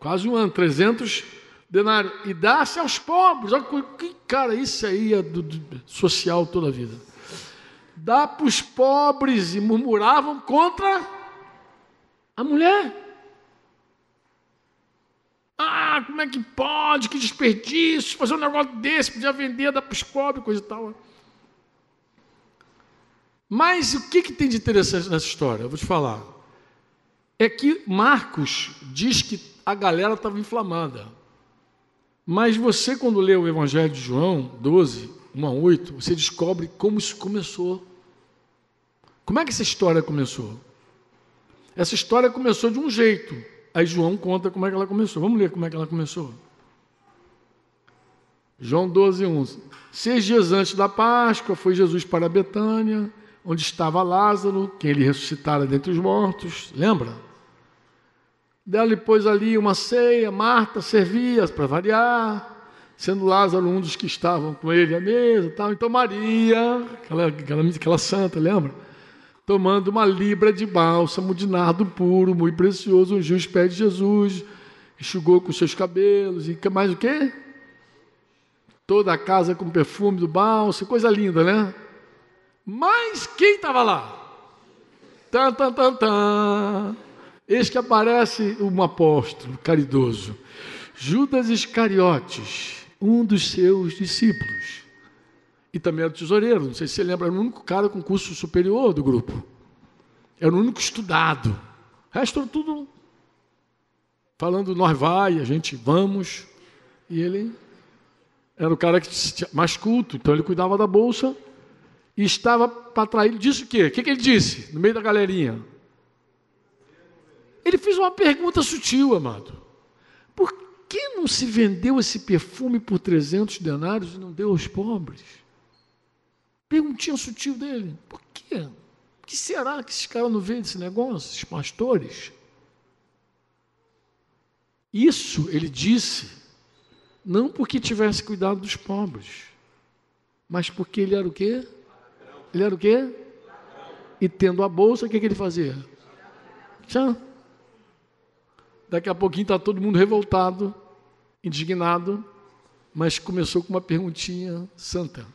Quase um ano, 300 denário e dá-se aos pobres. Olha que cara, isso aí é do, do social toda a vida. Dá para os pobres e murmuravam contra a mulher. Ah, como é que pode? Que desperdício, fazer um negócio desse, podia vender, dar para os pobres, coisa e tal. Mas o que, que tem de interessante nessa história? Eu vou te falar. É que Marcos diz que a galera estava inflamada. Mas você, quando lê o Evangelho de João 12, 1 a 8, você descobre como isso começou. Como é que essa história começou? Essa história começou de um jeito. Aí João conta como é que ela começou. Vamos ler como é que ela começou. João 12, 1. Seis dias antes da Páscoa, foi Jesus para Betânia, onde estava Lázaro, quem ele ressuscitara dentre os mortos. Lembra? Dela pôs ali uma ceia, Marta servia para variar, sendo Lázaro um dos que estavam com ele à mesa. Tal. Então Maria, aquela, aquela, aquela santa, lembra? Tomando uma libra de bálsamo de nardo puro, muito precioso, ungiu os pés de Jesus, enxugou com seus cabelos, e mais o quê? Toda a casa com perfume do bálsamo, coisa linda, né? Mas quem estava lá? Tan, tan, tan, tan. Eis que aparece um apóstolo caridoso, Judas Iscariotes, um dos seus discípulos. E também era tesoureiro, não sei se você lembra, era o único cara com curso superior do grupo. Era o único estudado. O resto tudo falando, nós vai, a gente vamos. E ele era o cara que mais culto, então ele cuidava da bolsa e estava para trair. Ele disse o quê? O que, que ele disse no meio da galerinha? Ele fez uma pergunta sutil, amado. Por que não se vendeu esse perfume por 300 denários e não deu aos pobres? Perguntinha sutil dele. Por quê? O que será que esses caras não veem desse negócio, esses pastores? Isso ele disse, não porque tivesse cuidado dos pobres, mas porque ele era o quê? Ele era o quê? E tendo a bolsa, o que, que ele fazia? Tchau. Daqui a pouquinho está todo mundo revoltado, indignado, mas começou com uma perguntinha santa.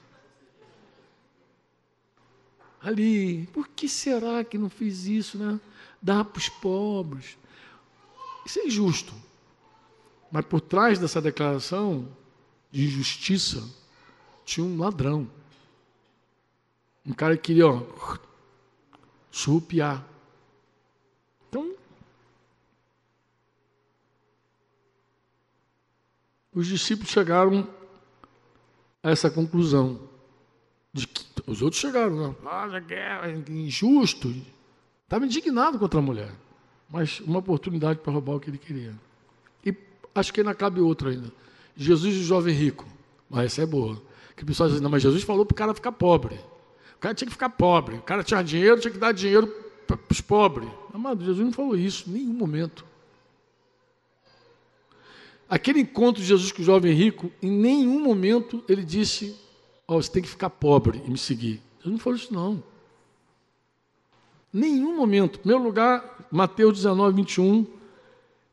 Ali, por que será que não fiz isso, né? Dar para os pobres. Isso é injusto. Mas por trás dessa declaração de injustiça tinha um ladrão. Um cara que queria ó, surrupiar. Então, os discípulos chegaram a essa conclusão. De que os outros chegaram, né? ah, guerra, injusto. Estava indignado contra a mulher. Mas uma oportunidade para roubar o que ele queria. E acho que ainda cabe outra ainda. Jesus e o jovem rico. Mas essa é boa. Que o pessoal diz, não, mas Jesus falou para o cara ficar pobre. O cara tinha que ficar pobre. O cara tinha dinheiro, tinha que dar dinheiro para os pobres. Amado, Jesus não falou isso em nenhum momento. Aquele encontro de Jesus com o jovem rico, em nenhum momento ele disse: Ó, oh, você tem que ficar pobre e me seguir. Jesus não falou isso, não. Nenhum momento. Em primeiro lugar, Mateus 19, 21,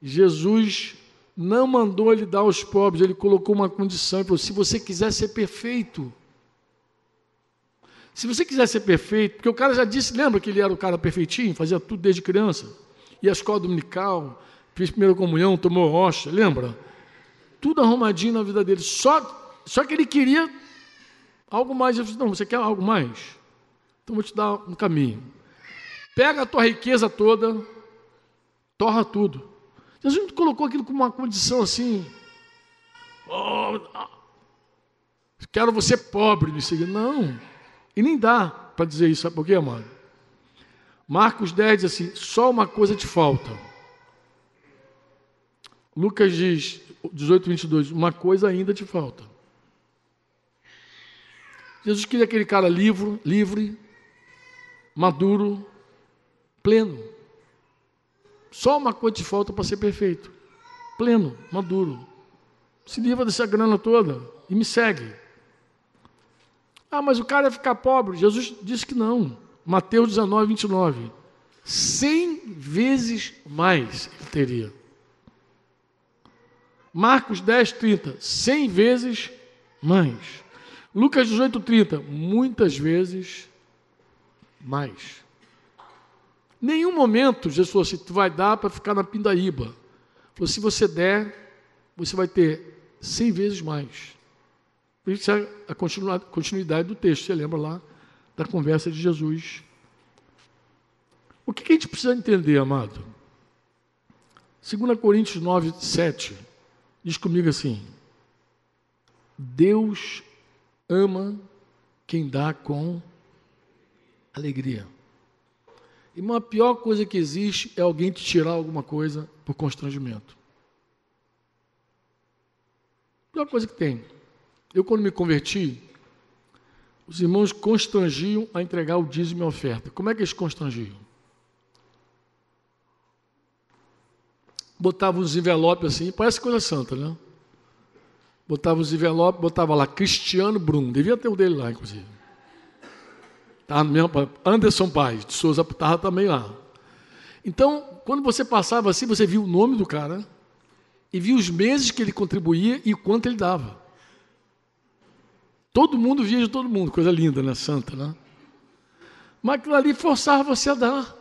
Jesus não mandou ele dar aos pobres, ele colocou uma condição, ele falou, se você quiser ser perfeito, se você quiser ser perfeito, porque o cara já disse, lembra que ele era o cara perfeitinho, fazia tudo desde criança, ia à escola dominical, fez primeira comunhão, tomou rocha, lembra? Tudo arrumadinho na vida dele, só, só que ele queria algo mais. Eu disse, não, você quer algo mais? Então vou te dar um caminho. Pega a tua riqueza toda, torra tudo. Jesus não colocou aquilo como uma condição assim. Oh, quero você pobre me seguir. Não. E nem dá para dizer isso, sabe por quê, amado? Marcos 10 diz assim: só uma coisa te falta. Lucas diz, 18, 22, uma coisa ainda te falta. Jesus queria aquele cara livre, livre, maduro, pleno. Só uma coisa te falta para ser perfeito. Pleno, maduro. Se livra dessa grana toda e me segue. Ah, mas o cara ia ficar pobre. Jesus disse que não. Mateus 19, 29. Cem vezes mais ele teria. Marcos 10, 30. Cem vezes mais. Lucas 18, 30. Muitas vezes mais. Nenhum momento Jesus falou assim: tu vai dar para ficar na pindaíba. Falou: se você der, você vai ter cem vezes mais. Isso é a continuidade do texto. Você lembra lá da conversa de Jesus. O que a gente precisa entender, amado? 2 Coríntios 9, 7 diz comigo assim: Deus ama quem dá com alegria. E uma pior coisa que existe é alguém te tirar alguma coisa por constrangimento. Pior coisa que tem. Eu, quando me converti, os irmãos constrangiam a entregar o dízimo e a oferta. Como é que eles constrangiam? Botavam os envelopes assim, parece coisa santa, né? Botava os envelopes, botava lá Cristiano Brum, devia ter o dele lá, inclusive. Tá mesmo, Anderson Paz, de Souza estava também lá. Então, quando você passava assim, você viu o nome do cara e viu os meses que ele contribuía e quanto ele dava. Todo mundo via de todo mundo, coisa linda, né? Santa, né? Mas aquilo ali forçava você a dar.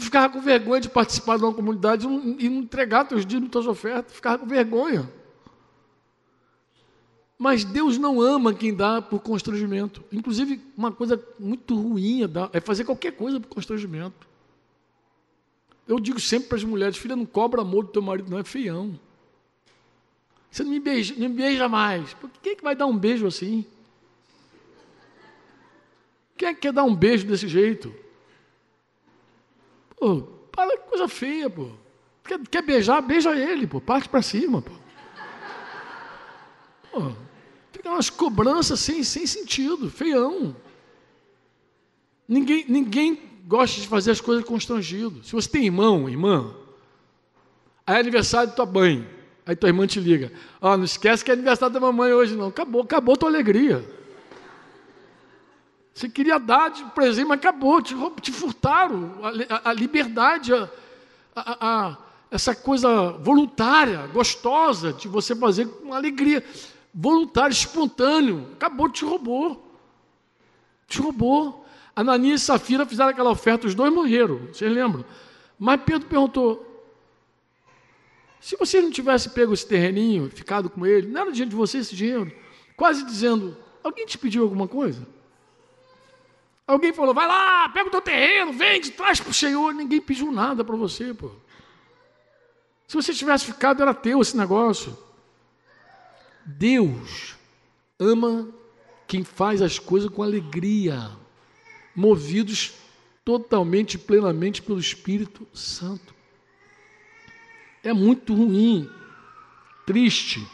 ficava com vergonha de participar de uma comunidade e não, entregar teus dízimos, tuas ofertas, ficava com vergonha. Mas Deus não ama quem dá por constrangimento. Inclusive, uma coisa muito ruim é fazer qualquer coisa por constrangimento. Eu digo sempre para as mulheres, filha, não cobra amor do teu marido, não é feião. Você não me beija, não me beija mais. Por quem é que vai dar um beijo assim? Quem é que quer dar um beijo desse jeito? Pô, para que coisa feia, pô. Quer, quer beijar, beija ele, pô. Parte para cima, pô. Pô, fica umas cobranças sem, sem sentido, feião. Ninguém, ninguém gosta de fazer as coisas constrangido. Se você tem irmão, irmã, é aniversário da tua mãe, aí tua irmã te liga. Ó, oh, não esquece que é aniversário da mamãe hoje, não. Acabou, acabou tua alegria. Você queria dar de presente, mas acabou, te, te furtaram a, a, a liberdade, a, a, essa coisa voluntária, gostosa de você fazer com alegria, voluntário, espontâneo, acabou, te roubou. Te roubou. Ananias e Safira fizeram aquela oferta, os dois morreram, vocês lembram? Mas Pedro perguntou: se você não tivesse pego esse terreninho, ficado com ele, não era dinheiro de você esse dinheiro? Quase dizendo: alguém te pediu alguma coisa? Alguém falou, vai lá, pega o teu terreno, vende, traz para o Senhor. Ninguém pediu nada para você, pô. Se você tivesse ficado, era teu esse negócio. Deus ama quem faz as coisas com alegria, movidos totalmente, plenamente pelo Espírito Santo. É muito ruim, triste,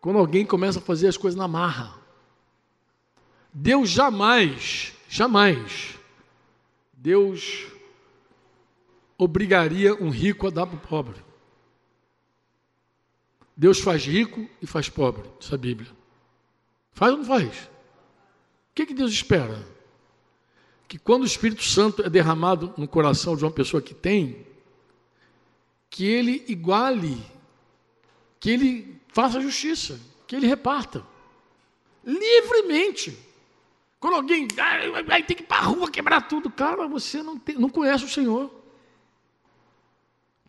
quando alguém começa a fazer as coisas na marra. Deus jamais Jamais Deus obrigaria um rico a dar para o pobre. Deus faz rico e faz pobre, diz a Bíblia. Faz ou não faz? O que, que Deus espera? Que quando o Espírito Santo é derramado no coração de uma pessoa que tem, que ele iguale, que ele faça justiça, que ele reparta livremente. Quando alguém vai ter que ir para a rua quebrar tudo, cara, você não, tem, não conhece o Senhor.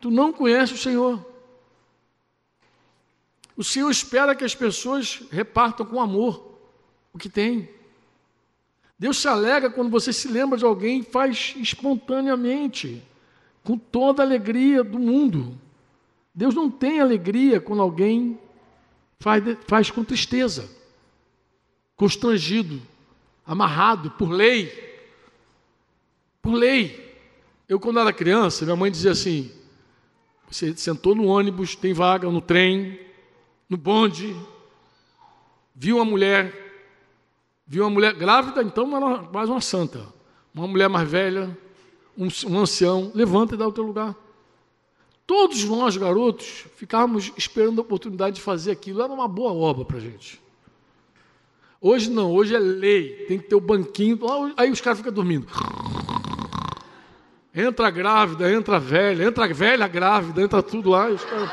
Tu não conhece o Senhor. O Senhor espera que as pessoas repartam com amor o que tem. Deus se alegra quando você se lembra de alguém e faz espontaneamente, com toda a alegria do mundo. Deus não tem alegria quando alguém faz, faz com tristeza, constrangido amarrado por lei. Por lei. Eu, quando era criança, minha mãe dizia assim: você sentou no ônibus, tem vaga, no trem, no bonde, viu uma mulher, viu uma mulher grávida, então era quase uma santa. Uma mulher mais velha, um, um ancião, levanta e dá o teu lugar. Todos nós, garotos, ficávamos esperando a oportunidade de fazer aquilo. Era uma boa obra para a gente. Hoje não, hoje é lei, tem que ter o banquinho, aí os caras ficam dormindo. Entra grávida, entra velha, entra velha grávida, entra tudo lá, os caras.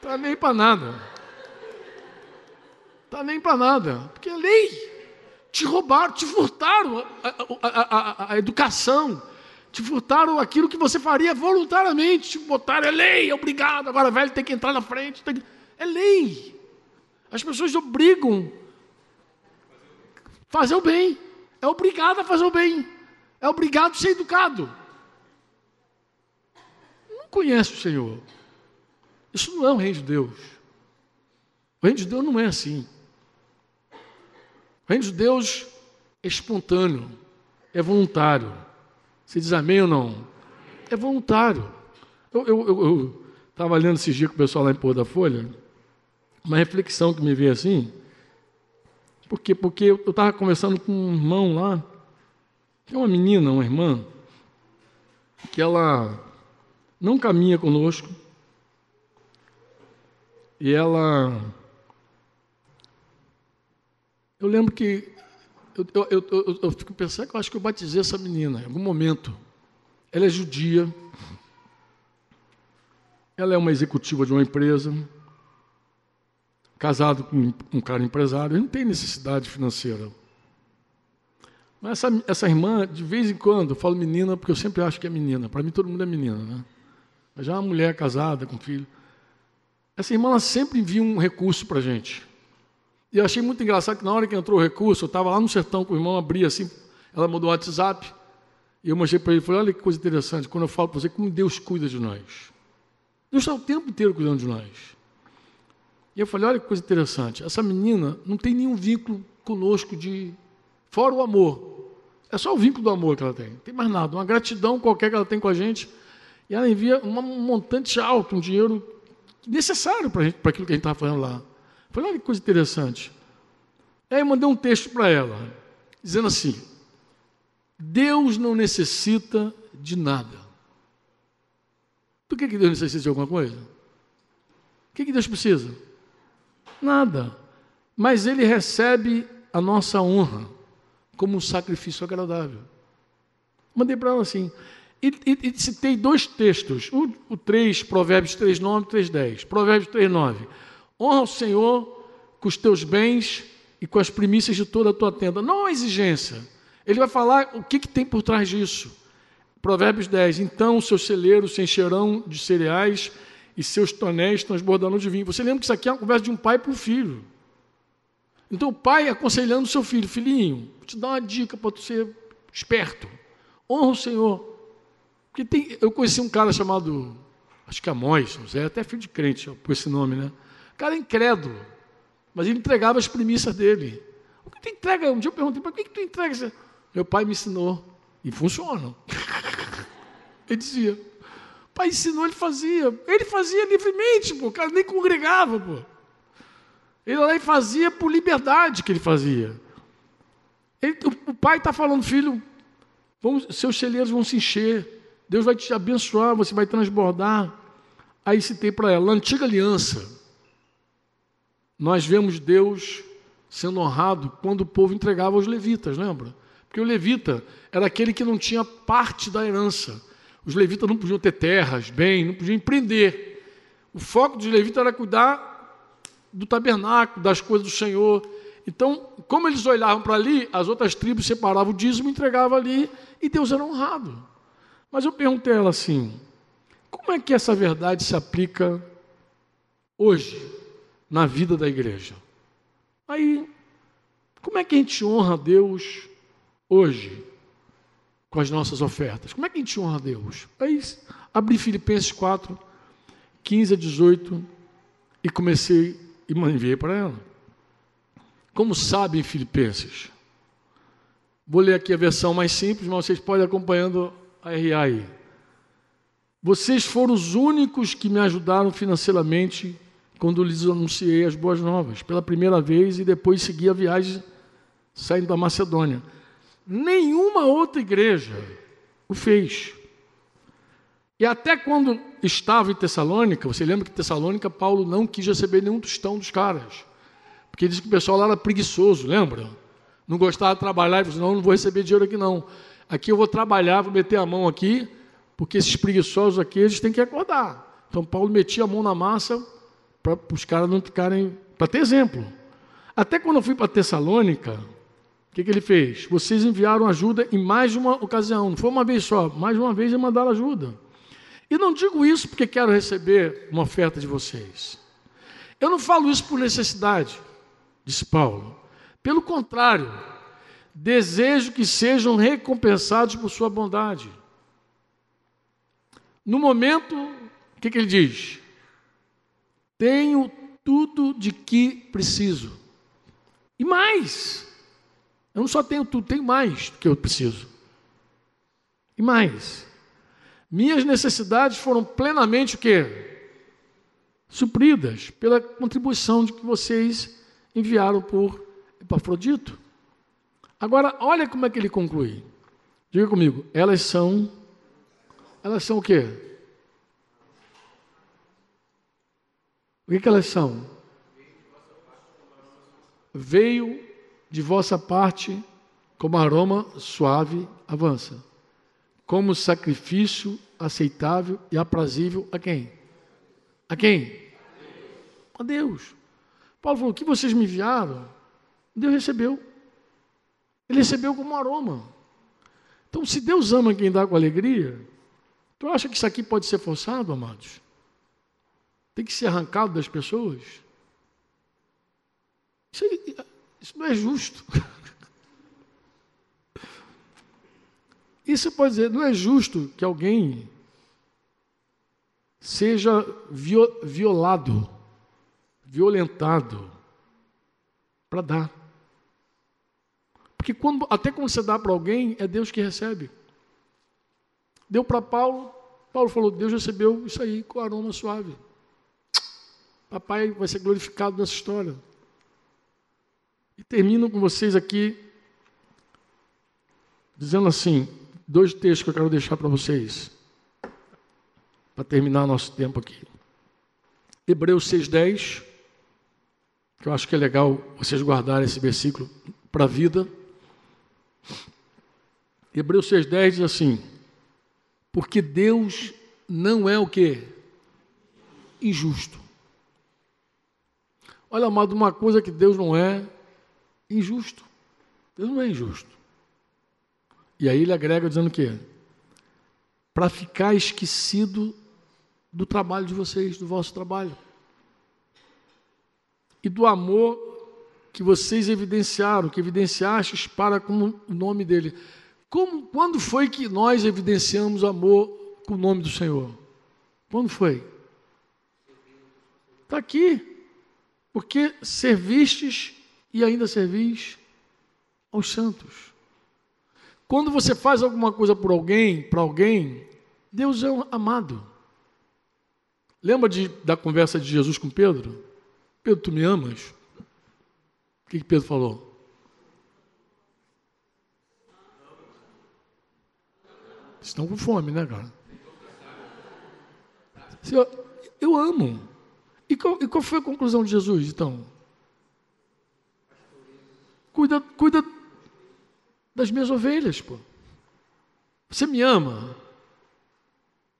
Tá nem para nada. Tá nem para nada, porque é lei. Te roubaram, te furtaram a, a, a, a, educação, te furtaram aquilo que você faria voluntariamente, te botaram, é lei, obrigado, agora velho tem que entrar na frente. Que... É lei. As pessoas obrigam fazer o bem. É obrigado a fazer o bem. É obrigado a ser educado. Não conhece o Senhor. Isso não é o reino de Deus. O reino de Deus não é assim. O reino de Deus é espontâneo, é voluntário. Você diz amém ou não? É voluntário. Eu estava lendo esses dias com o pessoal lá em Pôr da Folha uma reflexão que me veio assim. Por quê? Porque eu estava conversando com um irmão lá, que é uma menina, uma irmã, que ela não caminha conosco. E ela. Eu lembro que. Eu, eu, eu, eu fico pensando que eu acho que eu batizei essa menina em algum momento. Ela é judia. Ela é uma executiva de uma empresa casado com um cara empresário, ele não tem necessidade financeira. Mas essa, essa irmã, de vez em quando, eu falo menina, porque eu sempre acho que é menina. Para mim, todo mundo é menina, né? Mas já é uma mulher casada, com filho. Essa irmã, ela sempre envia um recurso para a gente. E eu achei muito engraçado que na hora que entrou o recurso, eu estava lá no sertão com o irmão, abri assim, ela mandou o WhatsApp, e eu mostrei para ele, falei, olha que coisa interessante, quando eu falo para você como Deus cuida de nós. Deus está o tempo inteiro cuidando de nós. E eu falei, olha que coisa interessante, essa menina não tem nenhum vínculo conosco de fora o amor. É só o vínculo do amor que ela tem. Não tem mais nada. Uma gratidão qualquer que ela tem com a gente. E ela envia um montante alto, um dinheiro necessário para aquilo que a gente estava fazendo lá. Falei, olha que coisa interessante. Aí eu mandei um texto para ela, dizendo assim: Deus não necessita de nada. Do que, que Deus necessita de alguma coisa? O que, que Deus precisa? Nada. Mas Ele recebe a nossa honra como um sacrifício agradável. Mandei para ela assim. E, e, e, citei dois textos, o, o 3, Provérbios 3, 9 e 3, 10. Provérbios 3, 9. Honra o Senhor com os teus bens e com as primícias de toda a tua tenda. Não uma exigência. Ele vai falar o que, que tem por trás disso. Provérbios 10. Então os seus celeiros se encherão de cereais e seus tonéis transbordarão de vinho. Você lembra que isso aqui é uma conversa de um pai para um filho. Então o pai aconselhando o seu filho, filhinho, vou te dar uma dica para tu ser esperto. Honra o Senhor. Porque tem, eu conheci um cara chamado, acho que é até filho de crente, por esse nome, né? Cara é incrédulo, mas ele entregava as premissas dele. O que tu entrega? Um dia eu perguntei, para que, que tu entrega? Meu pai me ensinou. E funciona. ele dizia. O pai ensinou, ele fazia. Ele fazia livremente, pô. O cara nem congregava, pô. Ele lá e fazia por liberdade que ele fazia. Ele, o, pai está falando, filho, vamos, seus celeiros vão se encher, Deus vai te abençoar, você vai transbordar. Aí citei para ela, antiga aliança, nós vemos Deus sendo honrado quando o povo entregava aos levitas, lembra? Porque o levita era aquele que não tinha parte da herança. Os levitas não podiam ter terras, bem, não podiam empreender. O foco dos levitas era cuidar do tabernáculo, das coisas do Senhor. Então, como eles olhavam para ali, as outras tribos separavam o dízimo, entregavam ali e Deus era honrado. Mas eu perguntei a ela assim: como é que essa verdade se aplica hoje na vida da igreja? Aí, como é que a gente honra a Deus hoje com as nossas ofertas? Como é que a gente honra a Deus? Aí, abri Filipenses 4, 15 a 18 e comecei e enviei para ela. Como sabem, Filipenses? Vou ler aqui a versão mais simples, mas vocês podem acompanhando a RA aí. Vocês foram os únicos que me ajudaram financeiramente quando lhes anunciei as boas novas, pela primeira vez e depois segui a viagem saindo da Macedônia. Nenhuma outra igreja o fez. E até quando estava em Tessalônica, você lembra que em Tessalônica Paulo não quis receber nenhum tostão dos caras. Porque disse que o pessoal lá era preguiçoso, lembra? Não gostava de trabalhar, ele falou, não, não vou receber dinheiro aqui não. Aqui eu vou trabalhar, vou meter a mão aqui, porque esses preguiçosos aqui, eles têm que acordar. Então Paulo metia a mão na massa para os caras não ficarem, para ter exemplo. Até quando eu fui para Tessalônica, o que, que ele fez? Vocês enviaram ajuda em mais de uma ocasião, não foi uma vez só, mais uma vez e mandaram ajuda. E não digo isso porque quero receber uma oferta de vocês. Eu não falo isso por necessidade, disse Paulo. Pelo contrário, desejo que sejam recompensados por sua bondade. No momento, o que, que ele diz? Tenho tudo de que preciso. E mais. Eu não só tenho tudo, tenho mais do que eu preciso. E mais. Minhas necessidades foram plenamente o quê? Supridas pela contribuição de que vocês enviaram por Epafrodito. Agora, olha como é que ele conclui. Diga comigo, elas são elas são o quê? O que, que elas são? Veio de vossa parte como aroma suave avança como sacrifício aceitável e aprazível a quem? A quem? A Deus. Paulo falou: o que vocês me enviaram, Deus recebeu. Ele recebeu como aroma. Então, se Deus ama quem dá com alegria, tu acha que isso aqui pode ser forçado, amados? Tem que ser arrancado das pessoas? Isso, isso não é justo. Isso pode dizer, não é justo que alguém seja violado, violentado para dar. Porque quando, até quando você dá para alguém, é Deus que recebe. Deu para Paulo, Paulo falou: Deus recebeu isso aí com aroma suave. Papai vai ser glorificado nessa história. E termino com vocês aqui, dizendo assim: dois textos que eu quero deixar para vocês, para terminar nosso tempo aqui. Hebreus 6,10, que eu acho que é legal vocês guardarem esse versículo para a vida. Hebreus 6,10 diz assim: Porque Deus não é o que? Injusto. Olha, amado, uma coisa que Deus não é injusto. Deus não é injusto. E aí ele agrega dizendo o quê? Para ficar esquecido do trabalho de vocês, do vosso trabalho. E do amor que vocês evidenciaram, que evidenciastes para com o nome dele. Como, quando foi que nós evidenciamos amor com o nome do Senhor? Quando foi? Está aqui. Porque servistes e ainda servis aos santos. Quando você faz alguma coisa por alguém, para alguém, Deus é amado. Lembra de, da conversa de Jesus com Pedro? Pedro, tu me amas? O que, que Pedro falou? Estão com fome, né, cara? Eu, eu amo. E qual, e qual foi a conclusão de Jesus, então? Cuida, cuida das minhas ovelhas, pô. Você me ama?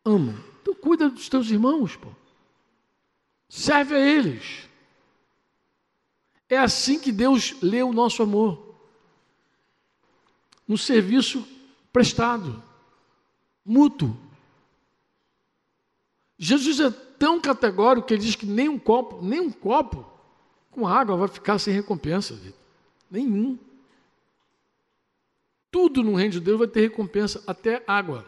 Amo. Então cuida dos teus irmãos, pô. Serve a eles. É assim que Deus lê o nosso amor. No serviço prestado, mútuo. Jesus é tão categórico que ele diz que nem um copo, nem um copo com água vai ficar sem recompensa. Nenhum. Tudo no reino de Deus vai ter recompensa, até água.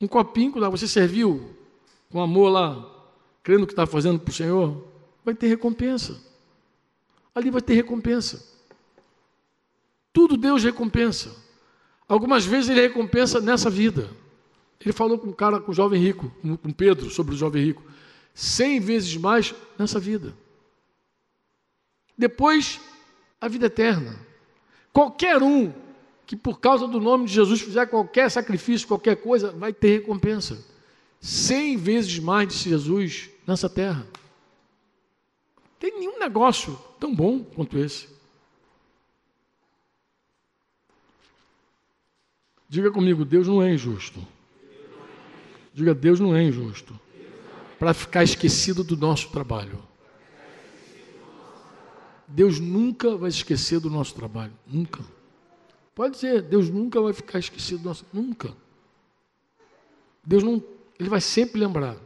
Um copinho, quando você serviu com amor lá, crendo que está fazendo para o Senhor, vai ter recompensa. Ali vai ter recompensa. Tudo Deus recompensa. Algumas vezes ele recompensa nessa vida. Ele falou com um cara, com o jovem rico, com Pedro, sobre o jovem rico. Cem vezes mais nessa vida. Depois, a vida eterna. Qualquer um que por causa do nome de Jesus fizer qualquer sacrifício, qualquer coisa, vai ter recompensa. Cem vezes mais de Jesus nessa terra. Tem nenhum negócio tão bom quanto esse. Diga comigo, Deus não é injusto. Diga, Deus não é injusto. Para ficar esquecido do nosso trabalho. Deus nunca vai esquecer do nosso trabalho. Nunca. Pode dizer, Deus nunca vai ficar esquecido do nosso. Nunca. Deus não. Ele vai sempre lembrar.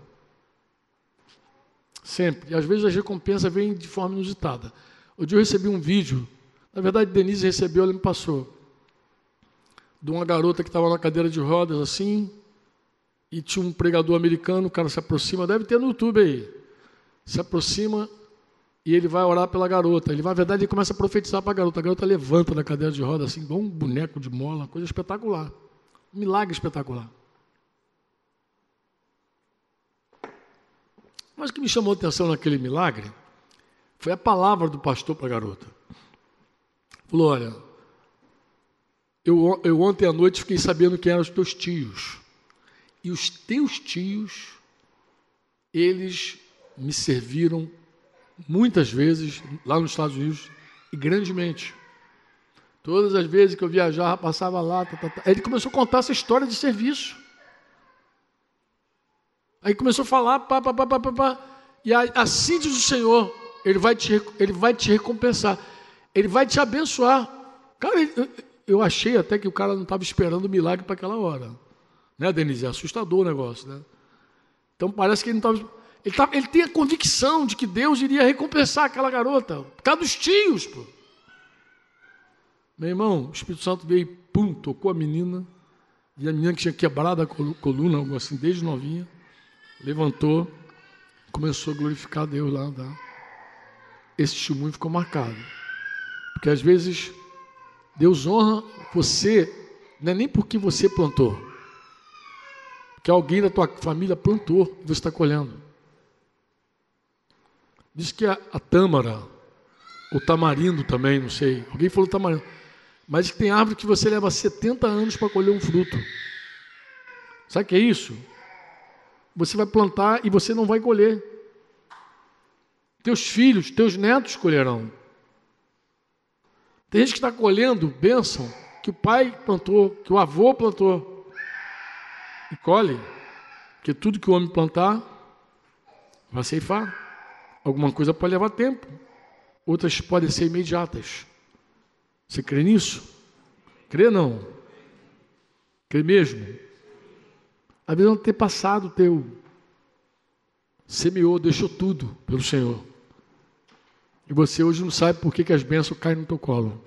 Sempre. E às vezes a recompensa vem de forma inusitada. Hoje eu recebi um vídeo. Na verdade, Denise recebeu, ela me passou. De uma garota que estava na cadeira de rodas, assim, e tinha um pregador americano, o cara se aproxima, deve ter no YouTube aí. Se aproxima e ele vai orar pela garota. Ele vai, na verdade, ele começa a profetizar para a garota. A garota levanta da cadeira de roda, assim, igual um boneco de mola, coisa espetacular. Um milagre espetacular. Mas o que me chamou a atenção naquele milagre foi a palavra do pastor para a garota. Falou: Olha, eu, eu ontem à noite fiquei sabendo quem eram os teus tios. E os teus tios, eles me serviram muitas vezes lá nos Estados Unidos e grandemente. Todas as vezes que eu viajava, passava lá. Tá, tá, tá. Ele começou a contar essa história de serviço. Aí começou a falar, pá, pá, pá, pá, pá, pá. e aí, assim diz o Senhor, ele vai, te, ele vai te recompensar, ele vai te abençoar, Cara, eu achei até que o cara não estava esperando o milagre para aquela hora. Né, Denise? É assustador o negócio, né? Então parece que ele não estava. Ele, ele tem a convicção de que Deus iria recompensar aquela garota, por causa dos tios, pô. Meu irmão, o Espírito Santo veio, pum, tocou a menina, e a menina que tinha quebrado a coluna, algo assim, desde novinha, levantou, começou a glorificar a Deus lá. Tá? Esse testemunho ficou marcado. Porque às vezes Deus honra você, não é nem porque você plantou, que alguém da tua família plantou e você está colhendo. Diz que a, a tâmara, o tamarindo também, não sei. Alguém falou tamarindo. Mas que tem árvore que você leva 70 anos para colher um fruto. Sabe o que é isso? Você vai plantar e você não vai colher. Teus filhos, teus netos colherão. Tem gente que está colhendo bênção que o pai plantou, que o avô plantou. E colhe. Porque tudo que o homem plantar vai ceifar. Alguma coisa pode levar tempo, outras podem ser imediatas. Você crê nisso? Crê não? Crê mesmo? Às vezes não ter passado teu. Semeou, deixou tudo pelo Senhor. E você hoje não sabe por que, que as bênçãos caem no teu colo.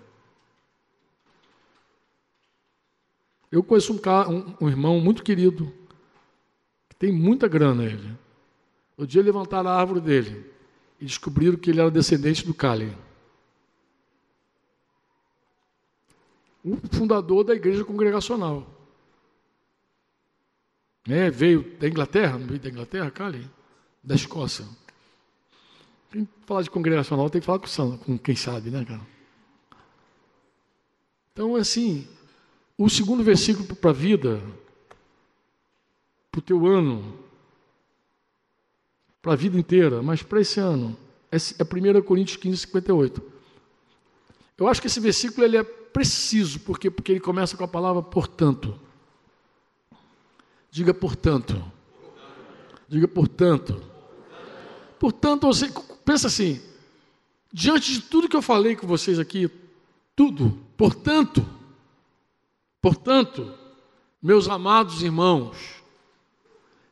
Eu conheço um, um, irmão muito querido, que tem muita grana ele. O dia levantaram a árvore dele e descobriram que ele era descendente do Cali. O fundador da igreja congregacional. É, veio da Inglaterra, não veio da Inglaterra, Cali? Da Escócia. Quem falar de congregacional tem que falar com, com quem sabe, né, cara? Então, assim, o segundo versículo para a vida, para o teu ano, para a vida inteira, mas para esse ano. É 1 é Coríntios 15, 58. Eu acho que esse versículo ele é preciso, porque, porque ele começa com a palavra portanto. Diga portanto. Diga portanto. Portanto, você pensa assim, diante de tudo que eu falei com vocês aqui, tudo, portanto, portanto, meus amados irmãos,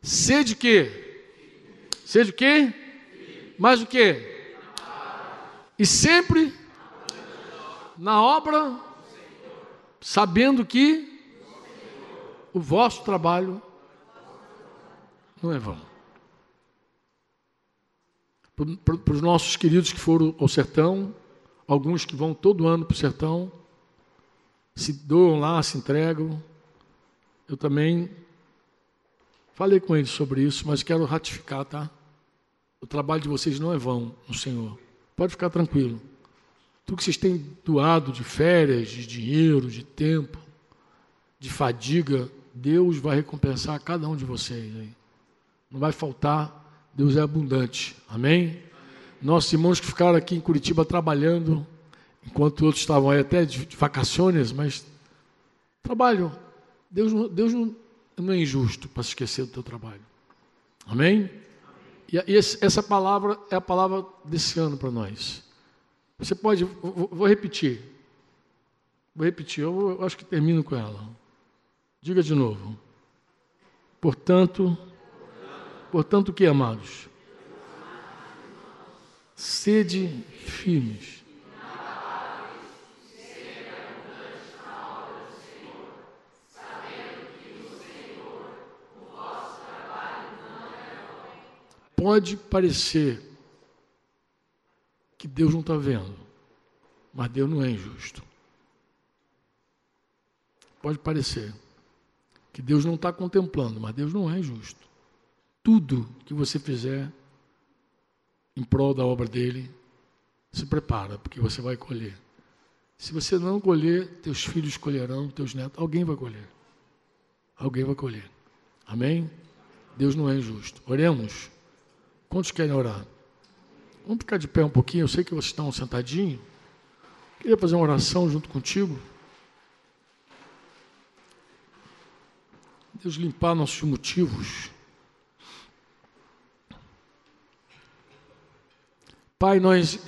sede que Seja o quê? Mais o quê? E sempre na obra, sabendo que o vosso trabalho não é vão. Para os nossos queridos que foram ao sertão, alguns que vão todo ano para o sertão, se doam lá, se entregam. Eu também falei com eles sobre isso, mas quero ratificar, tá? O trabalho de vocês não é vão no Senhor. Pode ficar tranquilo. Tudo que vocês têm doado de férias, de dinheiro, de tempo, de fadiga, Deus vai recompensar cada um de vocês. Aí. Não vai faltar. Deus é abundante. Amém? Nossos irmãos que ficaram aqui em Curitiba trabalhando, enquanto outros estavam aí até de, de vacações, mas trabalham. Deus, Deus não, não é injusto para se esquecer do teu trabalho. Amém? E essa palavra é a palavra desse ano para nós. Você pode, vou repetir. Vou repetir, eu acho que termino com ela. Diga de novo. Portanto, portanto o que, amados? Sede firmes Pode parecer que Deus não está vendo, mas Deus não é injusto. Pode parecer que Deus não está contemplando, mas Deus não é injusto. Tudo que você fizer em prol da obra dele, se prepara, porque você vai colher. Se você não colher, teus filhos colherão, teus netos, alguém vai colher. Alguém vai colher. Amém? Deus não é injusto. Oremos. Quantos querem orar? Vamos ficar de pé um pouquinho. Eu sei que vocês estão sentadinhos. Queria fazer uma oração junto contigo. Deus limpar nossos motivos. Pai, nós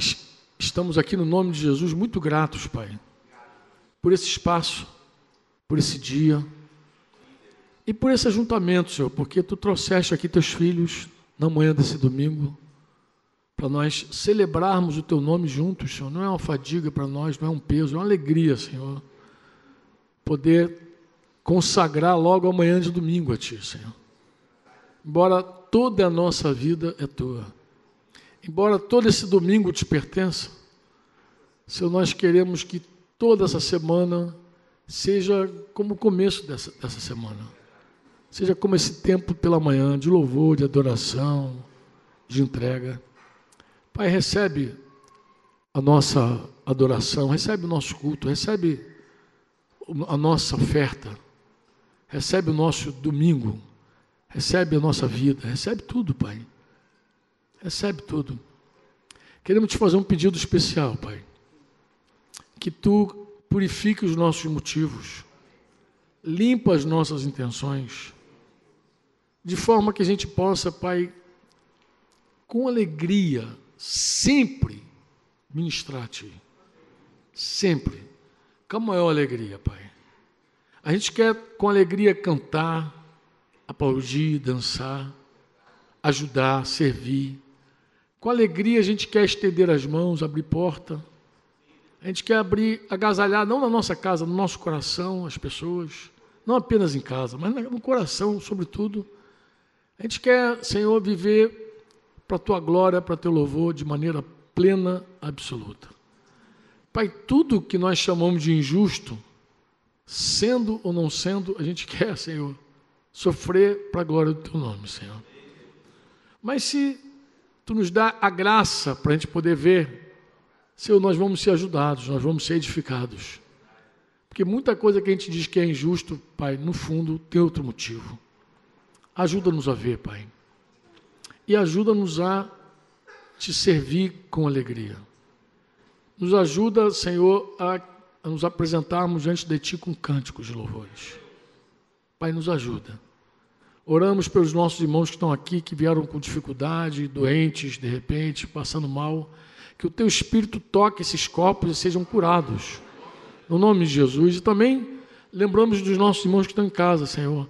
estamos aqui no nome de Jesus muito gratos, Pai. por esse espaço, por esse dia e por esse ajuntamento, Senhor, porque tu trouxeste aqui teus filhos na manhã desse domingo para nós celebrarmos o teu nome juntos, Senhor. Não é uma fadiga para nós, não é um peso, é uma alegria, Senhor. Poder consagrar logo amanhã de domingo a Ti, Senhor. Embora toda a nossa vida é Tua, embora todo esse domingo te pertença, Senhor, nós queremos que toda essa semana seja como o começo dessa, dessa semana. Seja como esse tempo pela manhã de louvor, de adoração, de entrega. Pai, recebe a nossa adoração, recebe o nosso culto, recebe a nossa oferta, recebe o nosso domingo, recebe a nossa vida, recebe tudo, Pai. Recebe tudo. Queremos te fazer um pedido especial, Pai. Que tu purifique os nossos motivos, limpa as nossas intenções, de forma que a gente possa, Pai, com alegria, sempre ministrar a Ti. Sempre. Com a maior alegria, Pai. A gente quer com alegria cantar, aplaudir, dançar, ajudar, servir. Com alegria a gente quer estender as mãos, abrir porta. A gente quer abrir, agasalhar, não na nossa casa, no nosso coração, as pessoas. Não apenas em casa, mas no coração, sobretudo. A gente quer, Senhor, viver para a tua glória, para teu louvor, de maneira plena, absoluta. Pai, tudo que nós chamamos de injusto, sendo ou não sendo, a gente quer, Senhor, sofrer para a glória do teu nome, Senhor. Mas se tu nos dá a graça para a gente poder ver, Senhor, nós vamos ser ajudados, nós vamos ser edificados. Porque muita coisa que a gente diz que é injusto, Pai, no fundo tem outro motivo. Ajuda-nos a ver, Pai e ajuda-nos a te servir com alegria. Nos ajuda, Senhor, a, a nos apresentarmos diante de Ti com cânticos de louvores. Pai, nos ajuda. Oramos pelos nossos irmãos que estão aqui, que vieram com dificuldade, doentes, de repente, passando mal. Que o Teu Espírito toque esses corpos e sejam curados. No nome de Jesus. E também lembramos dos nossos irmãos que estão em casa, Senhor.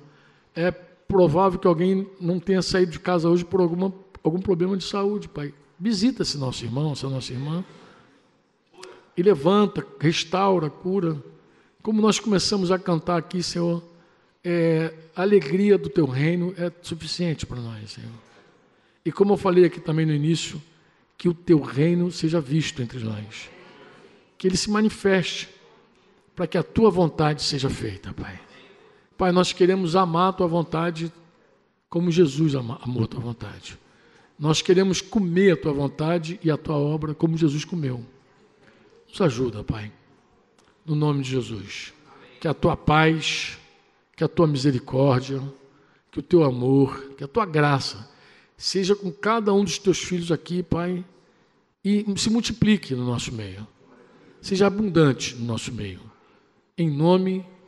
É provável que alguém não tenha saído de casa hoje por alguma, algum problema de saúde, Pai. Visita esse nosso irmão, essa nossa irmã. E levanta, restaura, cura. Como nós começamos a cantar aqui, Senhor, é, a alegria do teu reino é suficiente para nós, Senhor. E como eu falei aqui também no início, que o teu reino seja visto entre nós. Que ele se manifeste para que a tua vontade seja feita, Pai. Pai, nós queremos amar a tua vontade como Jesus amou a tua vontade. Nós queremos comer a tua vontade e a tua obra como Jesus comeu. Nos ajuda, Pai. No nome de Jesus. Que a tua paz, que a tua misericórdia, que o teu amor, que a tua graça seja com cada um dos teus filhos aqui, Pai, e se multiplique no nosso meio. Seja abundante no nosso meio. Em nome de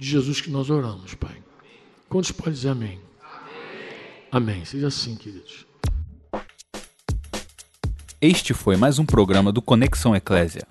de Jesus que nós oramos, Pai. Quantos podem dizer amém? Amém. Amém. Seja assim, queridos. Este foi mais um programa do Conexão Eclésia.